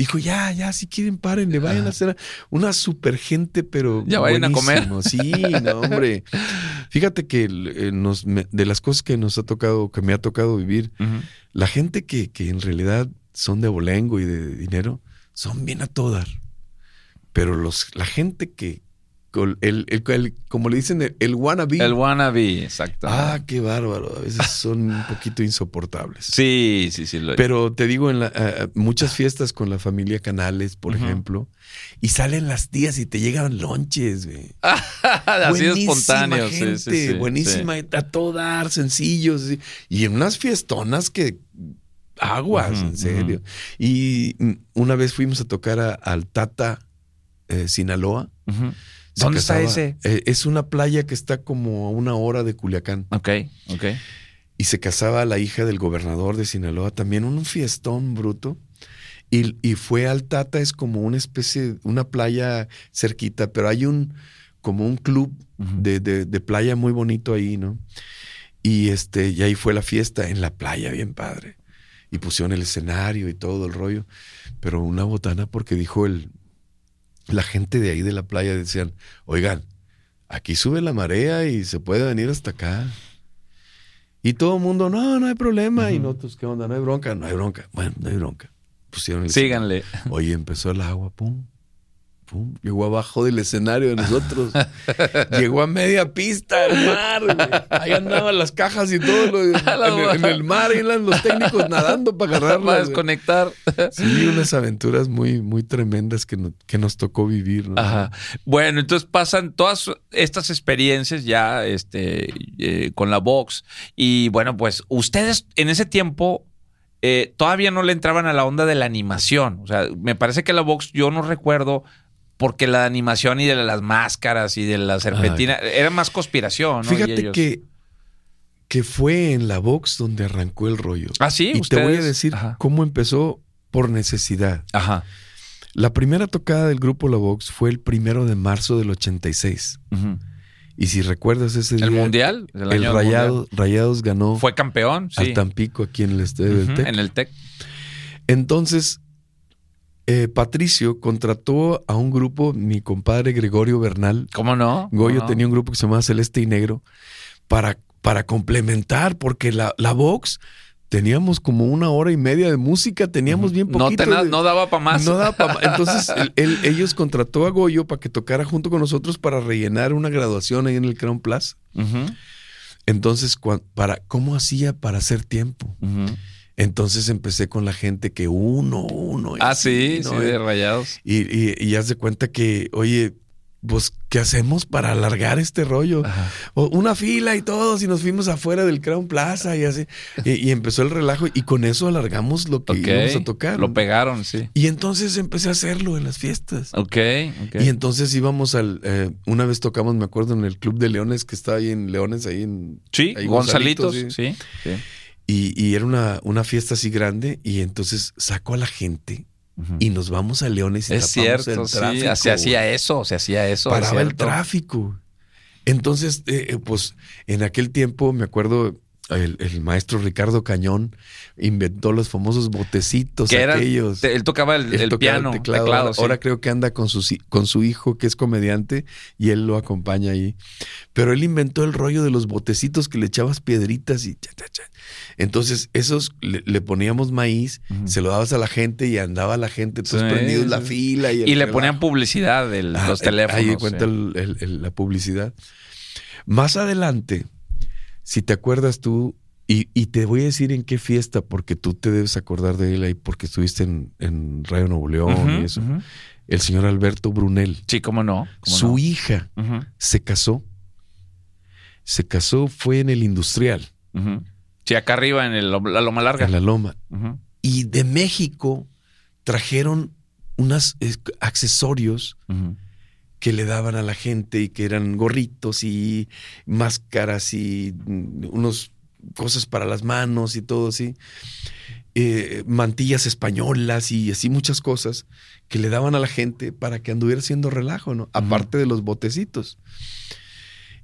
dijo, ya, ya, si quieren, paren, le vayan a hacer una super gente, pero. Ya vayan a comer. Sí, no, hombre. Fíjate que eh, nos, de las cosas que nos ha tocado, que me ha tocado vivir, la gente que, que en realidad son de abolengo y de dinero, son bien a todo Pero los, la gente que, el, el, como le dicen, el, wannabe. El wannabe, exacto. Ah, qué bárbaro. A veces son un poquito insoportables. Sí, sí, sí. Pero te digo, en muchas fiestas con la familia Canales, por ejemplo, y salen las tías y te llegan lonches, güey. Así espontáneo. Gente, buenísima, a todo dar, sencillos. Y en unas fiestonas que aguas, en serio. Y una vez fuimos a tocar a, al Tata eh, Sinaloa. ¿Dónde está ese? Eh, es una playa que está como a una hora de Culiacán. Ok, ok. Y se casaba la hija del gobernador de Sinaloa, también un fiestón bruto. Y, y fue al Tata, es como una especie, una playa cerquita, pero hay un, como un club de, de, playa muy bonito ahí, ¿no? Y este, y ahí fue la fiesta en la playa, bien padre. Y pusieron el escenario y todo el rollo. Pero una botana porque dijo el, la gente de ahí de la playa decían, oigan, aquí sube la marea y se puede venir hasta acá. Y todo el mundo, no, no hay problema. Y nosotros, ¿qué onda? No hay bronca, no hay bronca. Bueno, no hay bronca. Pusieron el Síganle. Oye, empezó el agua, pum, llegó abajo del escenario de nosotros. llegó a media pista al mar. Ahí andaban las cajas y todo en, el, mar, y los técnicos nadando para agarrarlas. Para desconectar. Sí, unas aventuras muy, muy tremendas que, que nos tocó vivir. Ajá. Bueno, entonces pasan todas estas experiencias ya este, eh, con la box. Y bueno, pues ustedes en ese tiempo eh, todavía no le entraban a la onda de la animación. O sea, me parece que la box, yo no recuerdo porque la animación y de las máscaras y de la serpentina era más conspiración, ¿no? Fíjate que, que fue en la Vox donde arrancó el rollo. Ah, sí, y te voy a decir cómo empezó por necesidad. Ajá. La primera tocada del grupo La Vox fue el primero de marzo del 86. Y si recuerdas ese día. ¿El Mundial? El, Rayados ganó. Fue campeón, sí. Al Tampico, aquí en el estadio del TEC. En el TEC. Entonces, eh, Patricio contrató a un grupo, mi compadre Gregorio Bernal. ¿Cómo no? Goyo tenía un grupo que se llamaba Celeste y Negro para, para complementar, porque la, la Vox teníamos como una hora y media de música, teníamos bien poquito. No, no daba para más. No daba para Entonces, ellos contrató a Goyo para que tocara junto con nosotros para rellenar una graduación ahí en el Crown Plaza. Entonces, para, ¿cómo hacía para hacer tiempo? Entonces empecé con la gente que uno, uno. Ah, sí, sí, de rayados. Y, y, y haz de cuenta que, oye, pues, ¿qué hacemos para alargar este rollo? una fila y todos, y nos fuimos afuera del Crown Plaza y así. Y, empezó el relajo, y con eso alargamos lo que íbamos a tocar. Lo pegaron, sí. Y entonces empecé a hacerlo en las fiestas. Ok, Y entonces íbamos al. Eh, una vez tocamos, me acuerdo, en el Club de Leones que está ahí en Leones, ahí en. Sí, Gonzalitos, sí. Y, y, era una, una fiesta así grande, y entonces sacó a la gente y nos vamos a Leones y es cierto, sí, se hacía eso, se hacía eso. Paraba el tráfico. Entonces, eh, eh, pues en aquel tiempo me acuerdo el, maestro Ricardo Cañón inventó los famosos botecitos aquellos. él tocaba el, piano, teclado. ahora, creo que anda con su, con su hijo que es comediante y él lo acompaña ahí. Pero él inventó el rollo de los botecitos que le echabas piedritas y Entonces, esos le, poníamos maíz, se lo dabas a la gente y andaba la gente todos prendidos la fila. Y, le ponían publicidad de ah, los teléfonos. Ahí cuenta la publicidad. Más adelante si te acuerdas tú, y, te voy a decir en qué fiesta, porque tú te debes acordar de él ahí, porque estuviste en, en Radio Nuevo León y eso. El señor Alberto Brunel. Sí, cómo no. Su hija se casó. Se casó, fue en el industrial. Sí, acá arriba en la Loma Larga. En la Loma. Y de México trajeron unos accesorios que le daban a la gente y que eran gorritos y máscaras y mm, unos cosas para las manos y todo así. Eh, mantillas españolas y así muchas cosas que le daban a la gente para que anduviera haciendo relajo, ¿no? Aparte de los botecitos.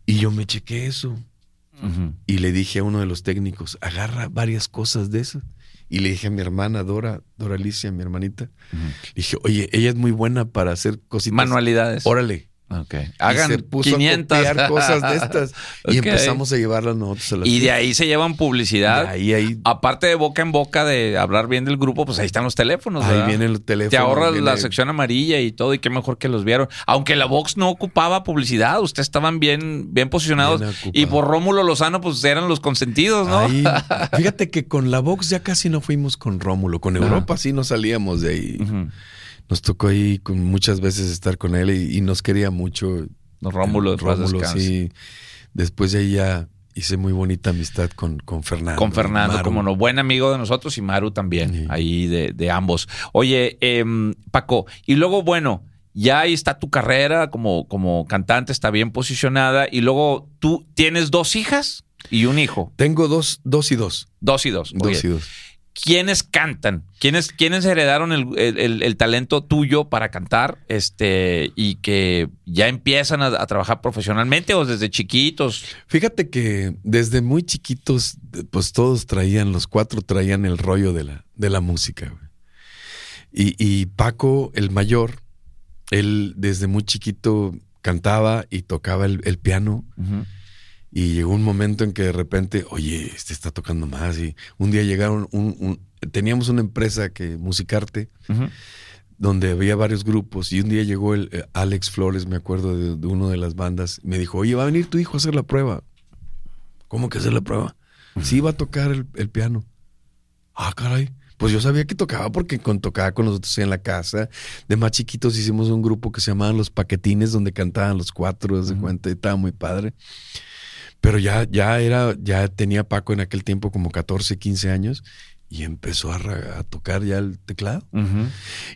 Y yo me chequé eso. Y le dije a uno de los técnicos, agarra varias cosas de esas. Y le dije a mi hermana Dora, Dora Alicia, mi hermanita, dije, oye, ella es muy buena para hacer cositas. Manualidades. Órale, Ok. Hagan y se puso 500 a cosas de estas y empezamos a llevarlas nosotros a la Y de ahí se llevan publicidad. ahí, ahí. Aparte de boca en boca de hablar bien del grupo, pues ahí están los teléfonos. Ahí vienen los teléfonos. Te ahorras la sección amarilla y todo, y qué mejor que los vieron. Aunque la Vox no ocupaba publicidad, ustedes estaban bien, bien posicionados. y por Rómulo Lozano, pues eran los consentidos, ¿no? fíjate que con la Vox ya casi no fuimos con Rómulo. Con Europa sí no salíamos de ahí. Nos tocó ahí muchas veces estar con él y nos quería mucho. Rómulo, Rómulo, sí. Después de ahí ya hice muy bonita amistad con, con Fernando. Con Fernando, como no, buen amigo de nosotros y Maru también, ahí de, de, ambos. Oye, em, Paco, y luego, bueno, ya ahí está tu carrera como, como cantante, está bien posicionada, y luego tú tienes dos hijas y un hijo. Tengo dos, dos y dos. Dos y dos. Dos y dos. ¿Quiénes cantan? ¿Quiénes, quiénes heredaron el, talento tuyo para cantar este, y que ya empiezan a, trabajar profesionalmente o desde chiquitos? Fíjate que desde muy chiquitos, pues todos traían, los cuatro traían el rollo de la, de la música. Y, Paco, el mayor, él desde muy chiquito cantaba y tocaba el, piano. Y llegó un momento en que de repente, oye, este está tocando más. Y un día llegaron, un, teníamos una empresa que, Musicarte, donde había varios grupos. Y un día llegó el eh, Alex Flores, me acuerdo de, de una de las bandas, me dijo, oye, va a venir tu hijo a hacer la prueba. ¿Cómo que hacer la prueba? Sí, va a tocar el, piano. Ah, caray. Pues yo sabía que tocaba porque con, tocaba con nosotros en la casa. De más chiquitos hicimos un grupo que se llamaban Los Paquetines, donde cantaban los cuatro, de cuenta, y estaba muy padre. Pero ya, ya era, ya tenía Paco en aquel tiempo como 14, 15 años y empezó a, tocar ya el teclado.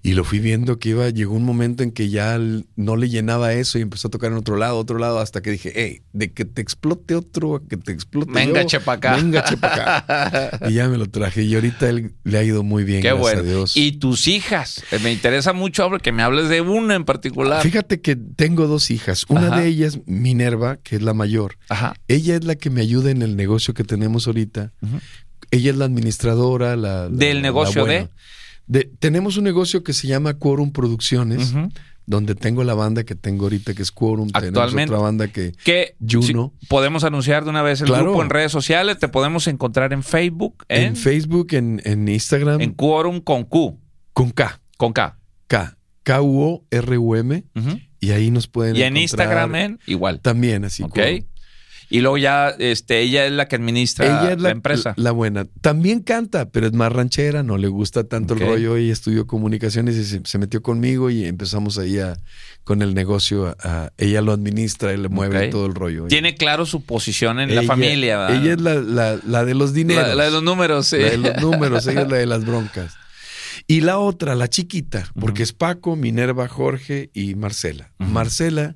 Y lo fui viendo que iba, llegó un momento en que ya no le llenaba eso y empezó a tocar en otro lado, otro lado, hasta que dije, hey, de que te explote otro, a que te explote Venga, yo, chepa acá. Venga, chepa acá. y ya me lo traje. Y ahorita él le ha ido muy bien, Qué gracias bueno. a Dios. Y tus hijas. Eh, Me interesa mucho que me hables de una en particular. Fíjate que tengo dos hijas. Una Ajá. de ellas, Minerva, que es la mayor. Ajá. Ella es la que me ayuda en el negocio que tenemos ahorita. Ella es la administradora, la... la- ¿Del la negocio buena. de? Tenemos un negocio que se llama Quorum Producciones, donde tengo la banda que tengo ahorita, que es Quorum. Actualmente. Tenemos otra banda que... Que Juno. podemos anunciar de una vez el Claro. grupo en redes sociales. Te podemos encontrar en Facebook, en, En Facebook, en, en Instagram, en Quorum con Q, con K. con K. K. K-U-O-R-U-M. Y ahí nos pueden Y en Instagram, en igual. También, así. Ok. Quorum. Y luego ya, este, ella es la que administra Ella es la, la, empresa. la buena. También canta, pero es más ranchera, no le gusta tanto el rollo. Ella estudió comunicaciones y se, se metió conmigo y empezamos ahí a- con el negocio. a- a- ella lo administra y le mueve todo el rollo. Tiene claro su posición en la familia. ¿verdad? Ella es la, la- la de los dineros. la, de los números, sí. La de los números, ella es la de las broncas. Y la otra, la chiquita, porque es Paco, Minerva, Jorge y Marcela. Marcela,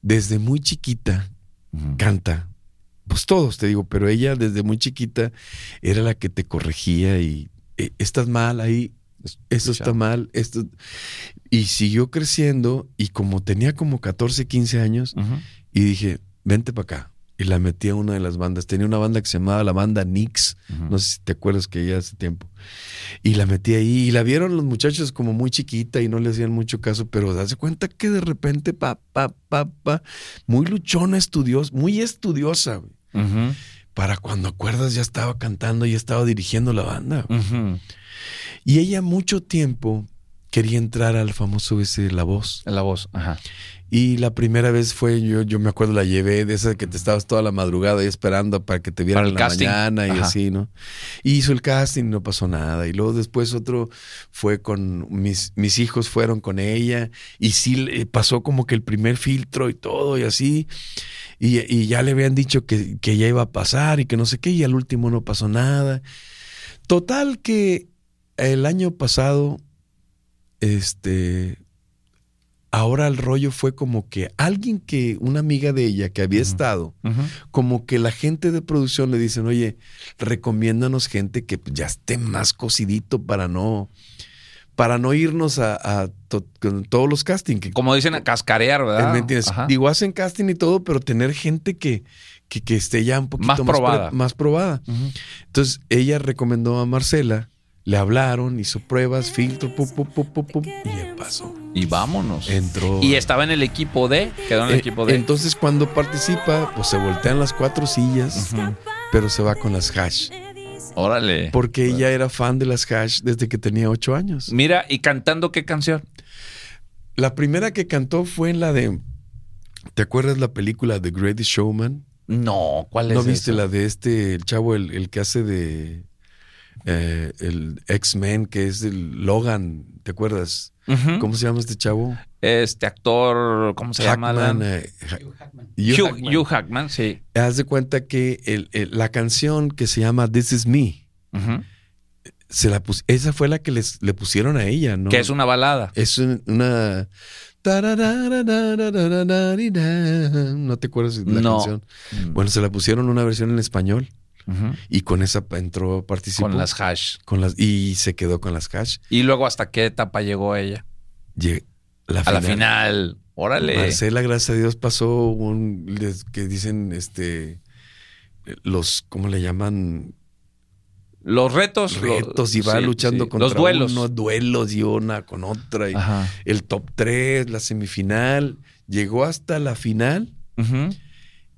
desde muy chiquita, Canta. Pues todos, te digo, pero ella desde muy chiquita era la que te corregía y "Eh, estás mal ahí, eso está mal, esto. Y siguió creciendo y como tenía como 14, 15 años, y dije, vente para acá. Y la metí a una de las bandas. Tenía una banda que se llamaba la banda Nix. No sé si te acuerdas que ya hace tiempo. Y la metí ahí y la vieron los muchachos como muy chiquita y no le hacían mucho caso, pero hace cuenta que de repente, pa, pa, pa, pa, muy luchona, estudiosa, muy estudiosa, güey. Para cuando acuerdas ya estaba cantando y estaba dirigiendo la banda. Y ella mucho tiempo quería entrar al famoso ese La Voz. La voz. Ajá. Y la primera vez fue, yo, yo me acuerdo, la llevé de esa que te estabas toda la madrugada ahí esperando para que te vieran en el la casting. mañana y Ajá. así, ¿no? Y hizo el casting y no pasó nada. Y luego después otro fue con, mis, mis hijos fueron con ella y sí le pasó como que el primer filtro y todo y así. Y, y ya le habían dicho que, que ya iba a pasar y que no sé qué, y al último no pasó nada. Total que el año pasado, este, ahora el rollo fue como que alguien que, una amiga de ella que había estado, como que la gente de producción le dicen, oye, recomiéndanos gente que ya esté más cocidito para no, para no irnos a, a to- con todos los castings. Que, Como dicen, a cascarear, ¿verdad? ¿me entiendes? Ajá. Digo, hacen casting y todo, pero tener gente que, que, que esté ya un poquito Más más, pre- probada. más probada. Entonces ella recomendó a Marcela, le hablaron, hizo pruebas, filtro, pum, pum, pum, pum, pum, y ya pasó. Y vámonos. Entró. Y estaba en el equipo D. Quedó en el Eh, equipo D. Entonces cuando participa, pues se voltean las cuatro sillas, pero se va con las hash. Órale. Porque ella era fan de las hash desde que tenía ocho años. Mira, ¿y cantando qué canción? La primera que cantó fue en la de. ¿Te acuerdas la película The Greatest Showman? No, ¿cuál es ¿No viste esa? la de este, el chavo, el, el que hace de. Eh, el X-Men, que es el Logan, ¿te acuerdas? ¿Cómo se llama este chavo? Este actor, ¿cómo se llama? Hackman. Eh, Ha- Hugh Hackman. Hugh Hugh, Hackman. Hugh Hackman, sí. Haz de cuenta que el- el- la canción que se llama This Is Me, Ujú. se la pus- esa fue la que les, le pusieron a ella, ¿no? Que es una balada. Es un- una. No te acuerdas de la No. canción. Bueno, se la pusieron una versión en español Y con esa entró, participó. Con las hash. con las- y se quedó con las hash. Y luego, ¿hasta qué etapa llegó ella? La A la final. Órale. Marcela, gracias a Dios, pasó un les- que dicen este los, ¿cómo le llaman? Los retos. Retos y va sí, luchando sí. contra Los duelos. unos duelos y una con otra. y el top 3, la semifinal. Llegó hasta la final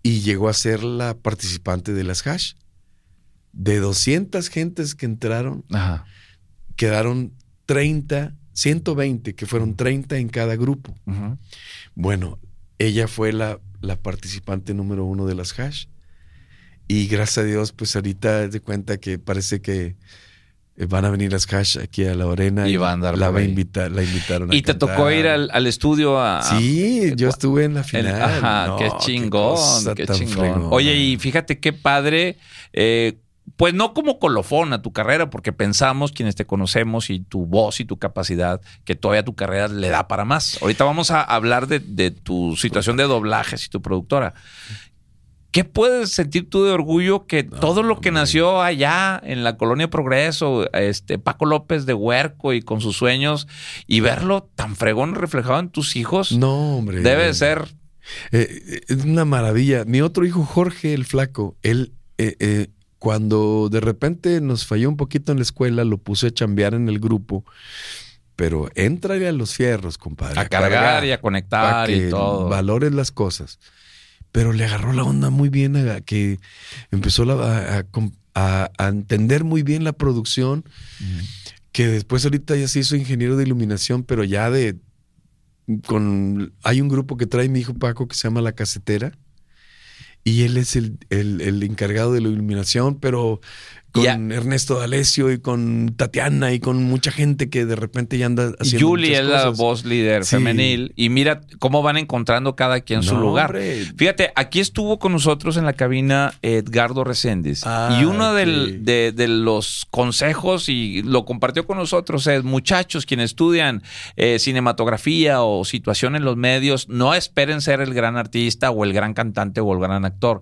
y llegó a ser la participante de las hash. De 200 gentes que entraron, Ajá. quedaron 30, 120, que fueron 30 en cada grupo. Bueno, ella fue la, la participante número uno de las hash. Y gracias a Dios, pues ahorita de cuenta que parece que eh, van a venir las hash aquí a la arena Y va a andar la va a invitar, la invitaron a Y te cantar. tocó ir al, al estudio a. Sí, yo estuve en la El- final. ajá, No, qué chingón, qué chingón. fregona. Oye, y fíjate qué padre, eh, pues no como colofón a tu carrera, porque pensamos quienes te conocemos y tu voz y tu capacidad, que todavía tu carrera le da para más. Ahorita vamos a hablar de, de tu situación de doblajes y tu productora. ¿Qué puedes sentir tú de orgullo que todo lo que nació allá en la colonia Progreso, este Paco López de Huerco y con sus sueños, y verlo tan fregón reflejado en tus hijos? No, hombre. Debe ser. Eh, es una maravilla. Mi otro hijo, Jorge el Flaco, él, eh, eh, cuando de repente nos falló un poquito en la escuela, lo puse a chambear en el grupo. Pero entrale a los fierros, compadre. A cargar y a conectar para y todo. Valores las cosas. Pero le agarró la onda muy bien, a, que empezó la- a, a com- a- a entender muy bien la producción, que después ahorita ya se hizo ingeniero de iluminación, pero ya de con hay un grupo que trae mi hijo Paco que se llama La Casetera. Y él es el, el- el encargado de la iluminación, pero con. Ernesto D'Alessio y con Tatiana y con mucha gente que de repente ya anda haciendo Julie muchas es la voz líder Sí. femenil. Y mira cómo van encontrando cada quien su lugar. hombre. Fíjate, aquí estuvo con nosotros en la cabina Edgardo Reséndiz. Ah, y uno del- de, de los consejos, y lo compartió con nosotros, es muchachos quienes estudian eh, cinematografía o situación en los medios, no esperen ser el gran artista o el gran cantante o el gran actor.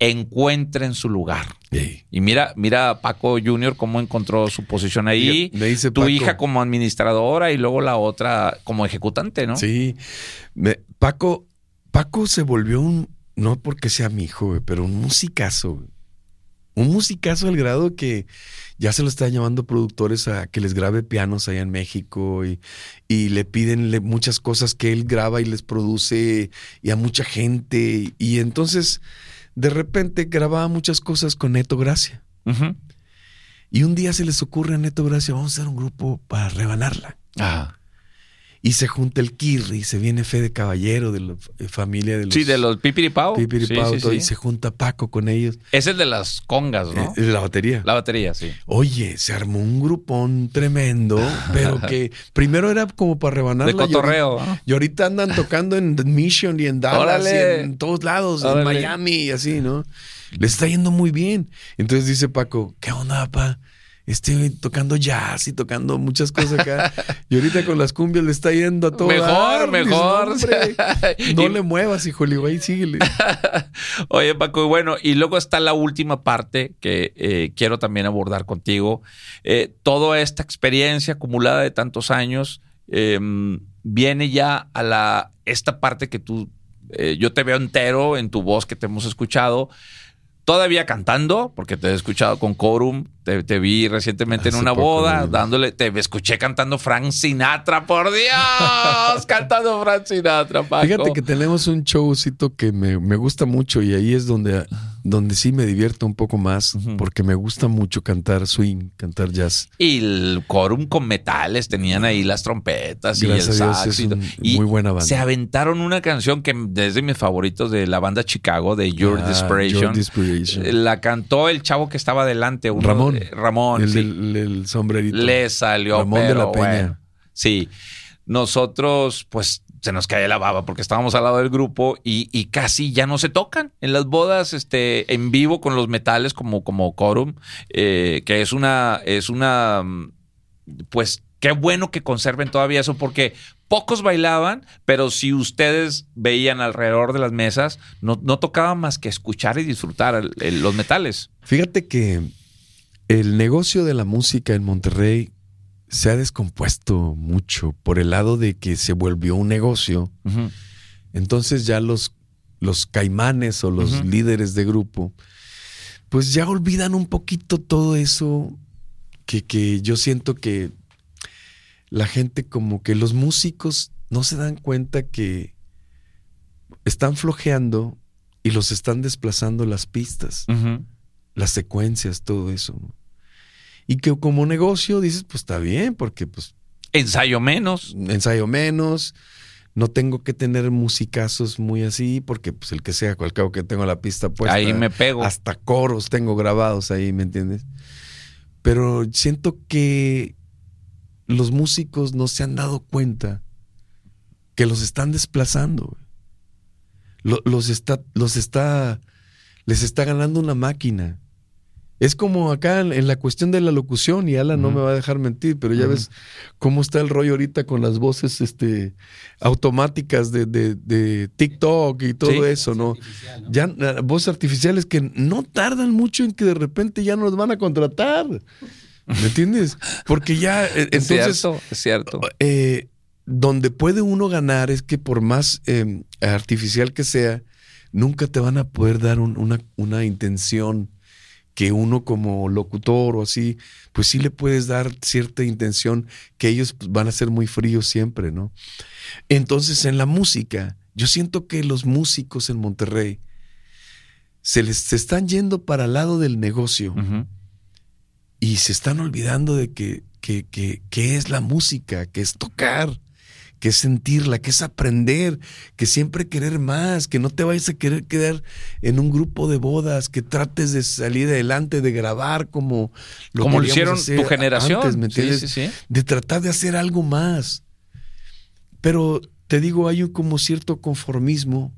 Encuentren su lugar. Sí. Y mira, mira a Paco Junior cómo encontró su posición ahí. Me dice tu Paco- hija como administradora y luego la otra como ejecutante, ¿no? Sí. Me- Paco, Paco se volvió un, no porque sea mi hijo, pero un musicazo. Un musicazo al grado que ya se lo están llamando productores a que les grabe pianos allá en México y, y le piden le- muchas cosas que él graba y les produce y a mucha gente. Y entonces, de repente, grababa muchas cosas con Neto Gracia. Y un día se les ocurre a Neto Gracia, vamos a hacer un grupo para rebanarla. Ah. Y se junta el Kirri, se viene Fede Caballero de la f- familia de los Sí, de los Pipiripao. Pipiripao, Sí, sí, todo, sí. y se junta Paco con ellos. Es el de las congas, ¿no? Eh, la batería. La batería, sí. Oye, se armó un grupón tremendo, pero que primero era como para rebanarla. De y ahorita- cotorreo. ¿no? Y ahorita andan tocando en The Mission y en Dallas Órale. y en todos lados, en. Miami y así, ¿no? Les está yendo muy bien. Entonces dice Paco, ¿qué onda, papá? Estoy tocando jazz y tocando muchas cosas acá. y ahorita con las cumbias le está yendo a todo. Mejor, dar. Mejor. "No, Y- le muevas, hijo, ahí síguele. Oye, Paco, y bueno, y luego está la última parte que eh, quiero también abordar contigo. Eh, toda esta experiencia acumulada de tantos años eh, viene ya a la esta parte que tú, eh, yo te veo entero en tu voz que te hemos escuchado. Todavía cantando, porque te he escuchado con Corum, te, te vi recientemente en una boda, dándole, te escuché cantando Frank Sinatra, por Dios, cantando Frank Sinatra, Paco. Fíjate que tenemos un showcito que me, me gusta mucho y ahí es donde, donde sí me divierto un poco más, porque me gusta mucho cantar swing, cantar jazz. Y el quórum con metales, tenían ahí las trompetas Gracias y el sax. es y, muy buena banda. Se aventaron una canción que desde mis favoritos de la banda Chicago, de Your Ah, Desperation. Your Desperation. Eh, La cantó el chavo que estaba delante. uno Ramón. de- Ramón. el sí. del el sombrerito. Le salió, Ramón de pero la Peña. bueno. Sí. Nosotros, pues, se nos cae la baba porque estábamos al lado del grupo y, y casi ya no se tocan en las bodas este, en vivo con los metales como, como Corum, eh, que es una, es una, mm, pues, qué bueno que conserven todavía eso porque pocos bailaban, pero si ustedes veían alrededor de las mesas, no, no tocaba más que escuchar y disfrutar los metales. Fíjate que el negocio de la música en Monterrey se ha descompuesto mucho por el lado de que se volvió un negocio. Entonces ya los, los caimanes o los líderes de grupo, pues ya olvidan un poquito todo eso que, que yo siento que la gente como que los músicos no se dan cuenta que están flojeando y los están desplazando las pistas, las secuencias, todo eso. ¿no? Y que como negocio dices, pues está bien, porque pues Ensayo menos. ensayo menos, no tengo que tener musicazos muy así, porque pues el que sea, al cabo que tengo la pista puesta. Ahí me pego. Hasta coros tengo grabados ahí, ¿me entiendes? Pero siento que los músicos no se han dado cuenta que los están desplazando. los está, los está, les está ganando una máquina. Es como acá en, la cuestión de la locución, y Alan no me va a dejar mentir, pero ya ves cómo está el rollo ahorita con las voces este, automáticas de, de, TikTok y todo eso, ¿no? Ya voces artificiales que no tardan mucho en que de repente ya nos van a contratar. ¿Me entiendes? Porque ya, eh, entonces... Es cierto, es cierto. Eh, donde puede uno ganar es que por más em, artificial que sea, nunca te van a poder dar una, una, intención que uno como locutor o así, pues sí le puedes dar cierta intención que ellos pues, van a ser muy fríos siempre, ¿no? Entonces en la música, yo siento que los músicos en Monterrey se les se están yendo para el lado del negocio y se están olvidando de que, que, que, que es la música, que es tocar que es sentirla, que es aprender, que siempre querer más, que no te vayas a querer quedar en un grupo de bodas, que trates de salir adelante, de grabar como lo, como lo hicieron tu generación, De tratar de hacer algo más. Pero te digo, hay un como cierto conformismo.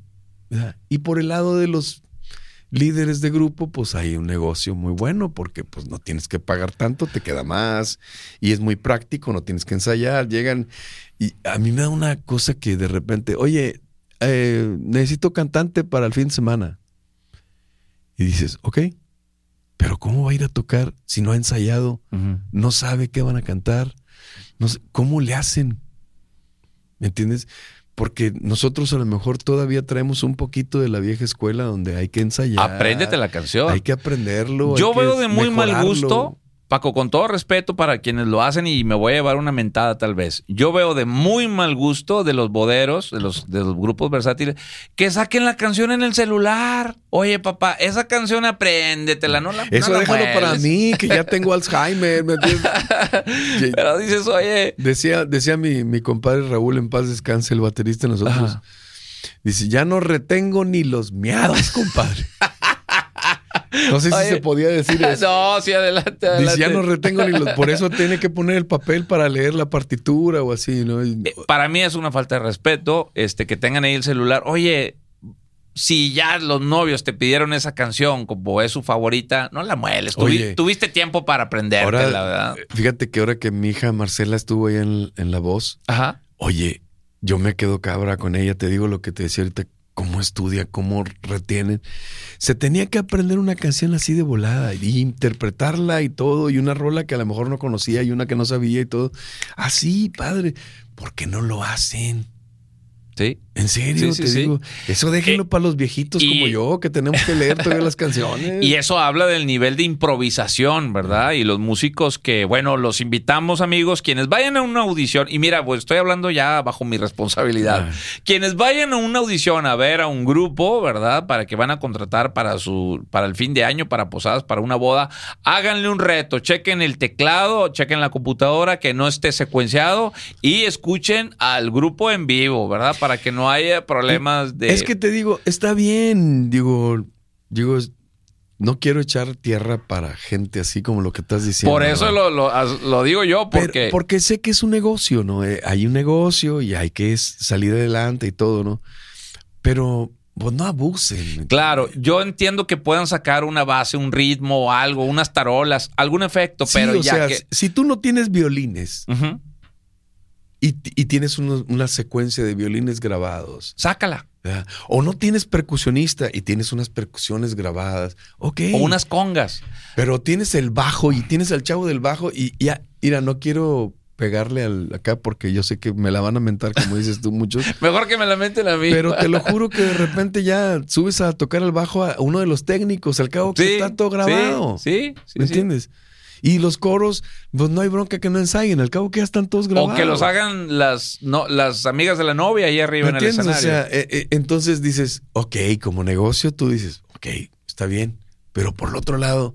Y por el lado de los líderes de grupo, pues hay un negocio muy bueno porque pues no tienes que pagar tanto, te queda más y es muy práctico, no tienes que ensayar, llegan y a mí me da una cosa que de repente, oye, eh, necesito cantante para el fin de semana. Y dices, ok, pero ¿cómo va a ir a tocar si no ha ensayado? No sabe qué van a cantar. No sé, ¿Cómo le hacen? ¿Me entiendes? Porque nosotros a lo mejor todavía traemos un poquito de la vieja escuela donde hay que ensayar. Apréndete la canción. Hay que aprenderlo. Yo veo de muy mal gusto Paco, con todo respeto para quienes lo hacen y me voy a llevar una mentada tal vez. Yo veo de muy mal gusto de los boderos, de los, de los grupos versátiles, que saquen la canción en el celular. Oye, papá, esa canción apréndetela, no la Eso déjalo para mí, que ya tengo Alzheimer. Pero dices, oye. Decía, decía mi, mi compadre Raúl, en paz descanse, el baterista de nosotros. Dice, ya no retengo ni los miados, compadre. No sé si se podía decir eso. No, sí, adelante, adelante. Dice, ya no retengo ni los... Por eso tiene que poner el papel para leer la partitura o así, ¿no? Eh, para mí es una falta de respeto este, que tengan ahí el celular. Oye, si ya los novios te pidieron esa canción como es su favorita, no la mueles. tuviste tiempo para aprenderte, la verdad. Fíjate que ahora que mi hija Marcela estuvo ahí en, en La Voz, Ajá. oye, yo me quedo cabra con ella. Te digo lo que te decía ahorita cómo estudia, cómo retienen. Se tenía que aprender una canción así de volada y interpretarla y todo, y una rola que a lo mejor no conocía y una que no sabía y todo. Así, padre, ¿por qué no lo hacen? Sí. En serio, te digo. Eso déjenlo eh, para los viejitos como yo, que tenemos que leer todas las canciones. Y eso habla del nivel de improvisación, ¿verdad? Y los músicos que, bueno, los invitamos, amigos, quienes vayan a una audición, y mira, pues estoy hablando ya bajo mi responsabilidad. Ah. Quienes vayan a una audición a ver a un grupo, ¿verdad? Para que van a contratar para su, para el fin de año, para posadas, para una boda, háganle un reto, chequen el teclado, chequen la computadora, que no esté secuenciado, y escuchen al grupo en vivo, ¿verdad? Para que no haya problemas de. Es que te digo, está bien, digo, digo, no quiero echar tierra para gente así como lo que estás diciendo. Por eso lo, digo yo, porque. porque sé que es un negocio, ¿no? Eh, hay un negocio y hay que salir adelante y todo, ¿no? Pero. Pues no abusen. Claro, yo entiendo que puedan sacar una base, un ritmo, o algo, unas tarolas, algún efecto, pero ya que. Si tú no tienes violines, y, tienes una secuencia de violines grabados. Sácala. O no tienes percusionista y tienes unas percusiones grabadas. Ok. O unas congas. Pero tienes el bajo y tienes al chavo del bajo y ya, mira, no quiero pegarle al, acá porque yo sé que me la van a mentar, como dices tú, muchos. Mejor que me la menten a mí. Pero te lo juro que de repente ya subes a tocar el bajo a uno de los técnicos, al cabo que está todo grabado. Sí, sí. ¿Me entiendes? Y los coros, pues no hay bronca que no ensayen, al cabo que ya están todos grabados. O que los hagan las, no, las amigas de la novia ahí arriba en el escenario. O sea, eh, eh, entonces dices, ok, como negocio tú dices, ok, está bien. Pero por el otro lado,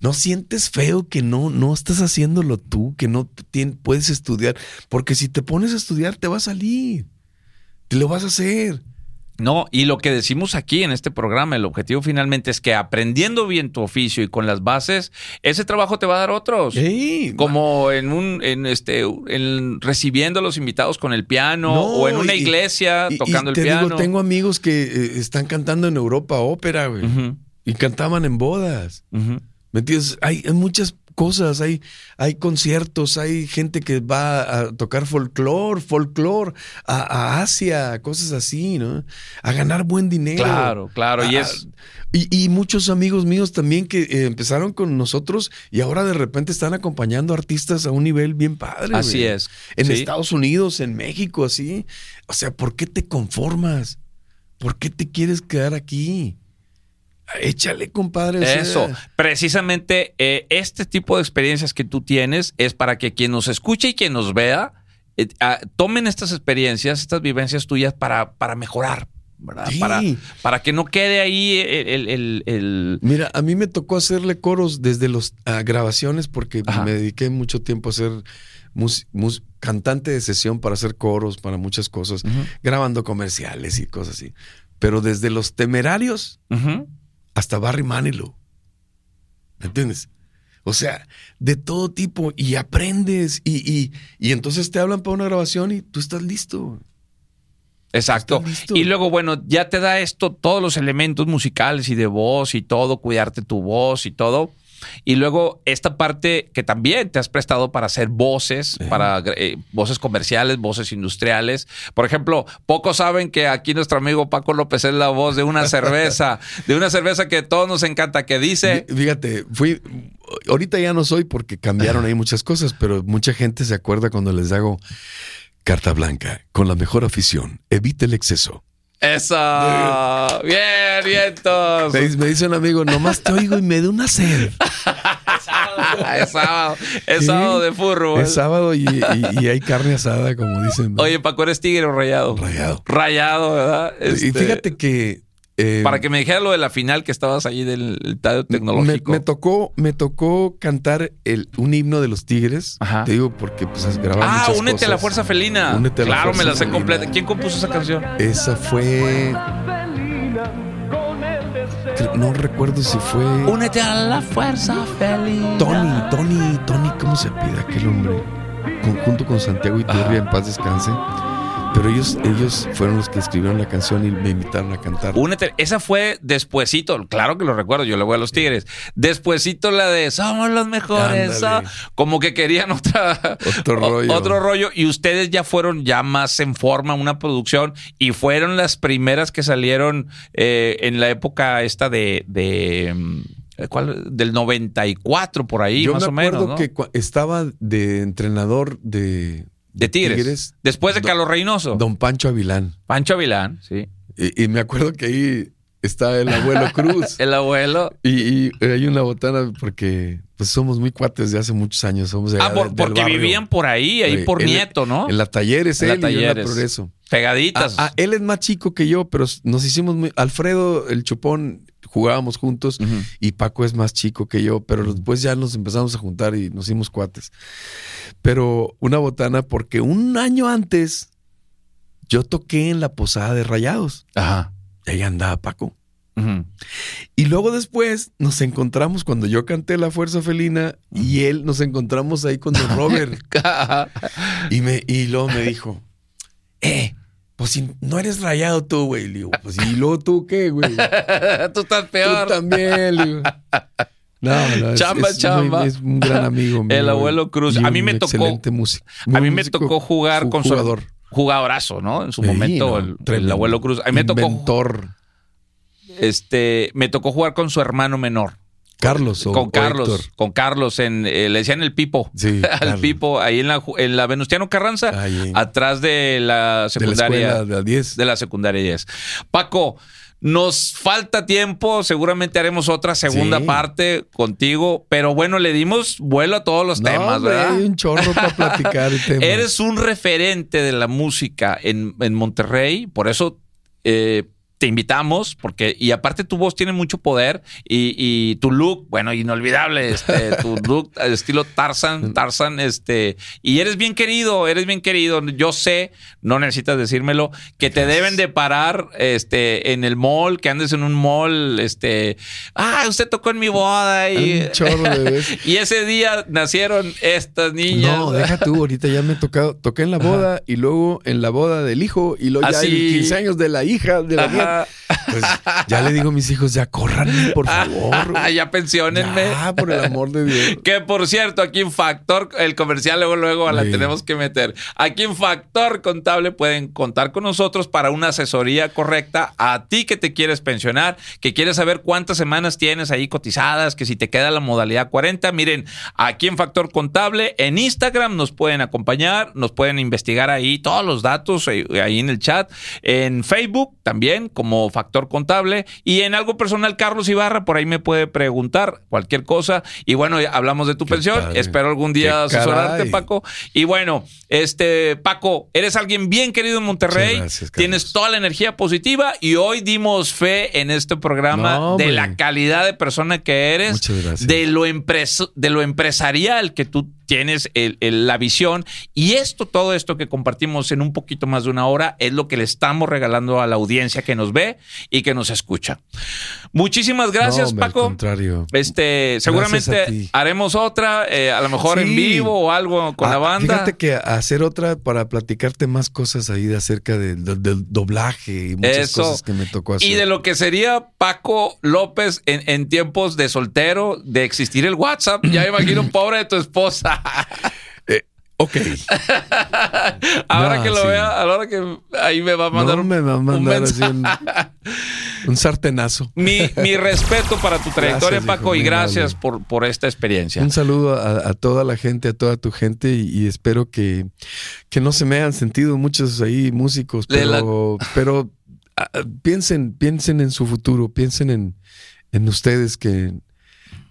¿no sientes feo que no, no estás haciéndolo tú, que no puedes estudiar? Porque si te pones a estudiar, te va a salir. Te lo vas a hacer. No, y lo que decimos aquí en este programa, el objetivo finalmente es que aprendiendo bien tu oficio y con las bases, ese trabajo te va a dar otros. como en un, en este, en recibiendo a los invitados con el piano o en una iglesia tocando el piano. tengo amigos que eh, están cantando en Europa ópera, güey. Y cantaban en bodas. ¿Me entiendes? Hay, hay muchas cosas, hay, hay conciertos, hay gente que va a tocar folclore, folclore, a, a Asia, cosas así, ¿no? A ganar buen dinero. Claro, claro. y es. y, y muchos amigos míos también que eh, empezaron con nosotros y ahora de repente están acompañando artistas a un nivel bien padre. Así güey. es. En Sí. Estados Unidos, en México, así. O sea, ¿por qué te conformas? ¿Por qué te quieres quedar aquí? Échale, compadre. Eso, precisamente eh, este tipo de experiencias que tú tienes es para que quien nos escuche y quien nos vea eh, tomen estas experiencias, estas vivencias tuyas para, para mejorar, ¿verdad? Sí. Para, para que no quede ahí el... el- el- Mira, a mí me tocó hacerle coros desde las grabaciones porque Ajá. me dediqué mucho tiempo a ser mus- mus- cantante de sesión para hacer coros, para muchas cosas, grabando comerciales y cosas así. Pero desde los temerarios. Hasta Barry Manilow. ¿Me entiendes? O sea, de todo tipo y aprendes y, y, y entonces te hablan para una grabación y tú estás listo. Exacto. Listo. Y luego, bueno, ya te da esto, todos los elementos musicales y de voz y todo, cuidarte tu voz y todo. Y luego esta parte que también te has prestado para hacer voces, para eh, voces comerciales, voces industriales. Por ejemplo, pocos saben que aquí nuestro amigo Paco López es la voz de una cerveza, de una cerveza que a todos nos encanta, que dice... Fí- Fíjate, fui. Ahorita ya no soy porque cambiaron ahí muchas cosas, pero mucha gente se acuerda cuando les hago carta blanca con la mejor afición. Evite el exceso. ¡Eso! ¡Bien, vientos! Me, me dice un amigo, nomás te oigo y me da una sed. es sábado, es Sí. sábado de furro. Es sábado y, y- y hay carne asada, como dicen. Oye, Paco, ¿eres tigre o rayado? Rayado. Rayado, ¿verdad? Y Este, fíjate que. Eh, Para que me dijera lo de la final que estabas allí del estadio tecnológico. me tocó, me tocó cantar el, un himno de los Tigres. Ajá. Te digo porque pues grababa ah, muchas únete a la fuerza felina. Únete a la claro, Fuerza me la sé completa. ¿Quién compuso esa canción? Esa fue. No recuerdo si fue. Únete a la fuerza felina. Tony, Tony, Tony, ¿cómo se pide aquel hombre? Con- junto con Santiago Iturria, en paz descanse. Pero ellos, ellos fueron los que escribieron la canción y me invitaron a cantar. Únete. Esa fue despuesito. Claro que lo recuerdo. Yo le voy a los Tigres. Despuesito la de Somos los mejores. Como que querían otra, Otro o- rollo. Otro rollo. Y ustedes ya fueron ya más en forma, una producción. Y fueron las primeras que salieron eh, en la época esta de. de mm, ¿cuál? Del 94, por ahí, Yo más me o menos. acuerdo ¿no? que estaba de entrenador de, De Tigres. Después de Don- Carlos Reynoso. Don Pancho Avilán. Pancho Avilán, sí. Y, y me acuerdo que ahí está el abuelo Cruz. El abuelo. y, y hay una botana porque pues somos muy cuates de hace muchos años. Somos Ah, por- del porque barrio. vivían por ahí, ahí por él- Nieto, ¿no? En la Talleres, En la él y yo en la Talleres. Progreso. Pegaditas. Ah, ah, él es más chico que yo, pero nos hicimos muy. Alfredo, el chupón, jugábamos juntos Ujú. y Paco es más chico que yo, pero después ya nos empezamos a juntar y nos hicimos cuates. Pero una botana porque un año antes yo toqué en la posada de Rayados. Ajá. Y ahí andaba Paco. Ujú. Y luego después nos encontramos cuando yo canté La Fuerza Felina y él nos encontramos ahí con Don Robert. y, me, y luego me dijo, eh, pues si no eres rayado tú, güey. Le digo, pues y luego tú qué, güey. Tú estás peor. Tú también, le digo. No, no, es- Chamba, es, chamba. muy- es un gran amigo mío. El abuelo Cruz. A mí me tocó- Excelente músico. A mí me tocó jugar ju- con su jugador. jugadorazo, ¿no? En su Sí, momento, no, el- abuelo Cruz. A mí me tocó, Inventor. este, me tocó jugar con su hermano menor. Carlos o con Carlos, con Carlos en, eh, le decían el Pipo. Sí, Al Carlos. Pipo, ahí en la, en la Venustiano Carranza, Ahí. atrás de la de la secundaria. escuela de las 10. de la secundaria 10. Paco, nos falta tiempo, seguramente haremos otra segunda Sí. parte contigo, pero bueno, le dimos vuelo a todos los No, temas, hombre, ¿verdad? Hay un chorro para platicar. Eres un referente de la música en, en Monterrey, por eso eh, te invitamos, porque, y aparte tu voz tiene mucho poder y, y tu look, bueno, inolvidable, este, tu look estilo Tarzan, Tarzan, este, y eres bien querido, eres bien querido. Yo sé, no necesitas decírmelo, que te deben de parar, este, en el mall, que andes en un mall, este, ah, usted tocó en mi boda y, de y ese día nacieron estas niñas. No, deja tú, ahorita ya me he tocado, toqué en la boda y luego en la boda del hijo y luego ya Así. en 15 años de la hija, de la Ajá. Pues ya le digo a mis hijos, ya córranme, por favor. ya pensionenme. Ah, por el amor de Dios. Que por cierto, aquí en Factor, el comercial luego, luego la tenemos que meter. Aquí en Factor Contable pueden contar con nosotros para una asesoría correcta a ti que te quieres pensionar, que quieres saber cuántas semanas tienes ahí cotizadas, que si te queda la modalidad 40. Miren, aquí en Factor Contable, en Instagram nos pueden acompañar, nos pueden investigar ahí todos los datos eh, ahí en el chat, en Facebook también como Factor Contable. Y en algo personal Carlos Ibarra, por ahí me puede preguntar cualquier cosa. Y bueno, hablamos de tu pensión, espero algún día asesorarte. Paco. Y bueno, este Paco, eres alguien bien querido en Monterrey, gracias, tienes toda la energía positiva y hoy dimos fe en este programa No, de la calidad de persona que eres, Muchas gracias. de lo de lo empresarial que tú tienes el- el- la visión y esto, todo esto que compartimos en un poquito más de una hora es lo que le estamos regalando a la audiencia que nos ve y que nos escucha. Muchísimas gracias, No, hombre, al Paco. contrario. Este, seguramente haremos otra, eh, a lo mejor en vivo o algo con la Ah, banda. Fíjate que hacer otra para platicarte más cosas ahí de acerca del, doblaje y muchas Eso. cosas que me tocó hacer. Y de lo que sería Paco López en, en tiempos de soltero, de existir el WhatsApp. Ya imagino, pobre de tu esposa. Ok. ahora No, que lo sí. vea, a la hora que ahí me va a mandar no me va a mandar un, un sartenazo. Mi, mi respeto para tu trayectoria, Gracias, Paco, hijo, y gracias por, por esta experiencia. Un saludo a, a toda la gente, a toda tu gente y, y espero que, que no se me hayan sentido muchos ahí músicos, la- pero, pero ah, piensen, piensen en su futuro, piensen en, en ustedes que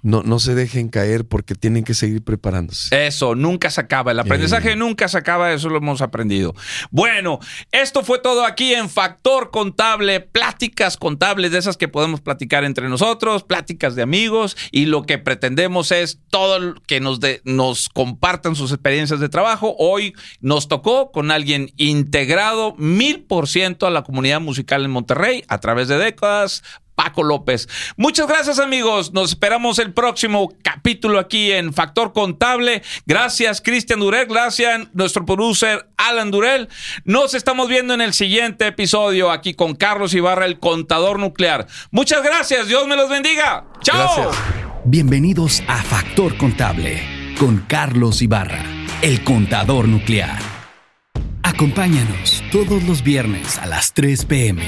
no, no se dejen caer porque tienen que seguir preparándose. Eso, nunca se acaba. El aprendizaje Eh. nunca se acaba, eso lo hemos aprendido. Bueno, esto fue todo aquí en Factor Contable, pláticas contables de esas que podemos platicar entre nosotros, pláticas de amigos y lo que pretendemos es todo que nos, de- nos compartan sus experiencias de trabajo. Hoy nos tocó con alguien integrado mil por ciento a la comunidad musical en Monterrey a través de décadas. Paco López. Muchas gracias amigos. Nos esperamos el próximo capítulo aquí en Factor Contable. Gracias Cristian Durel. Gracias nuestro producer Alan Durel. Nos estamos viendo en el siguiente episodio aquí con Carlos Ibarra, el contador nuclear. Muchas gracias. Dios me los bendiga. Chao. Bienvenidos a Factor Contable con Carlos Ibarra, el contador nuclear. Acompáñanos todos los viernes a las 3 pm.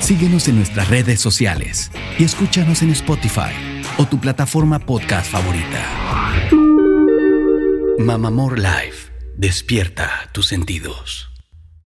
Síguenos en nuestras redes sociales y escúchanos en Spotify o tu plataforma podcast favorita. Mamamor Live, despierta tus sentidos.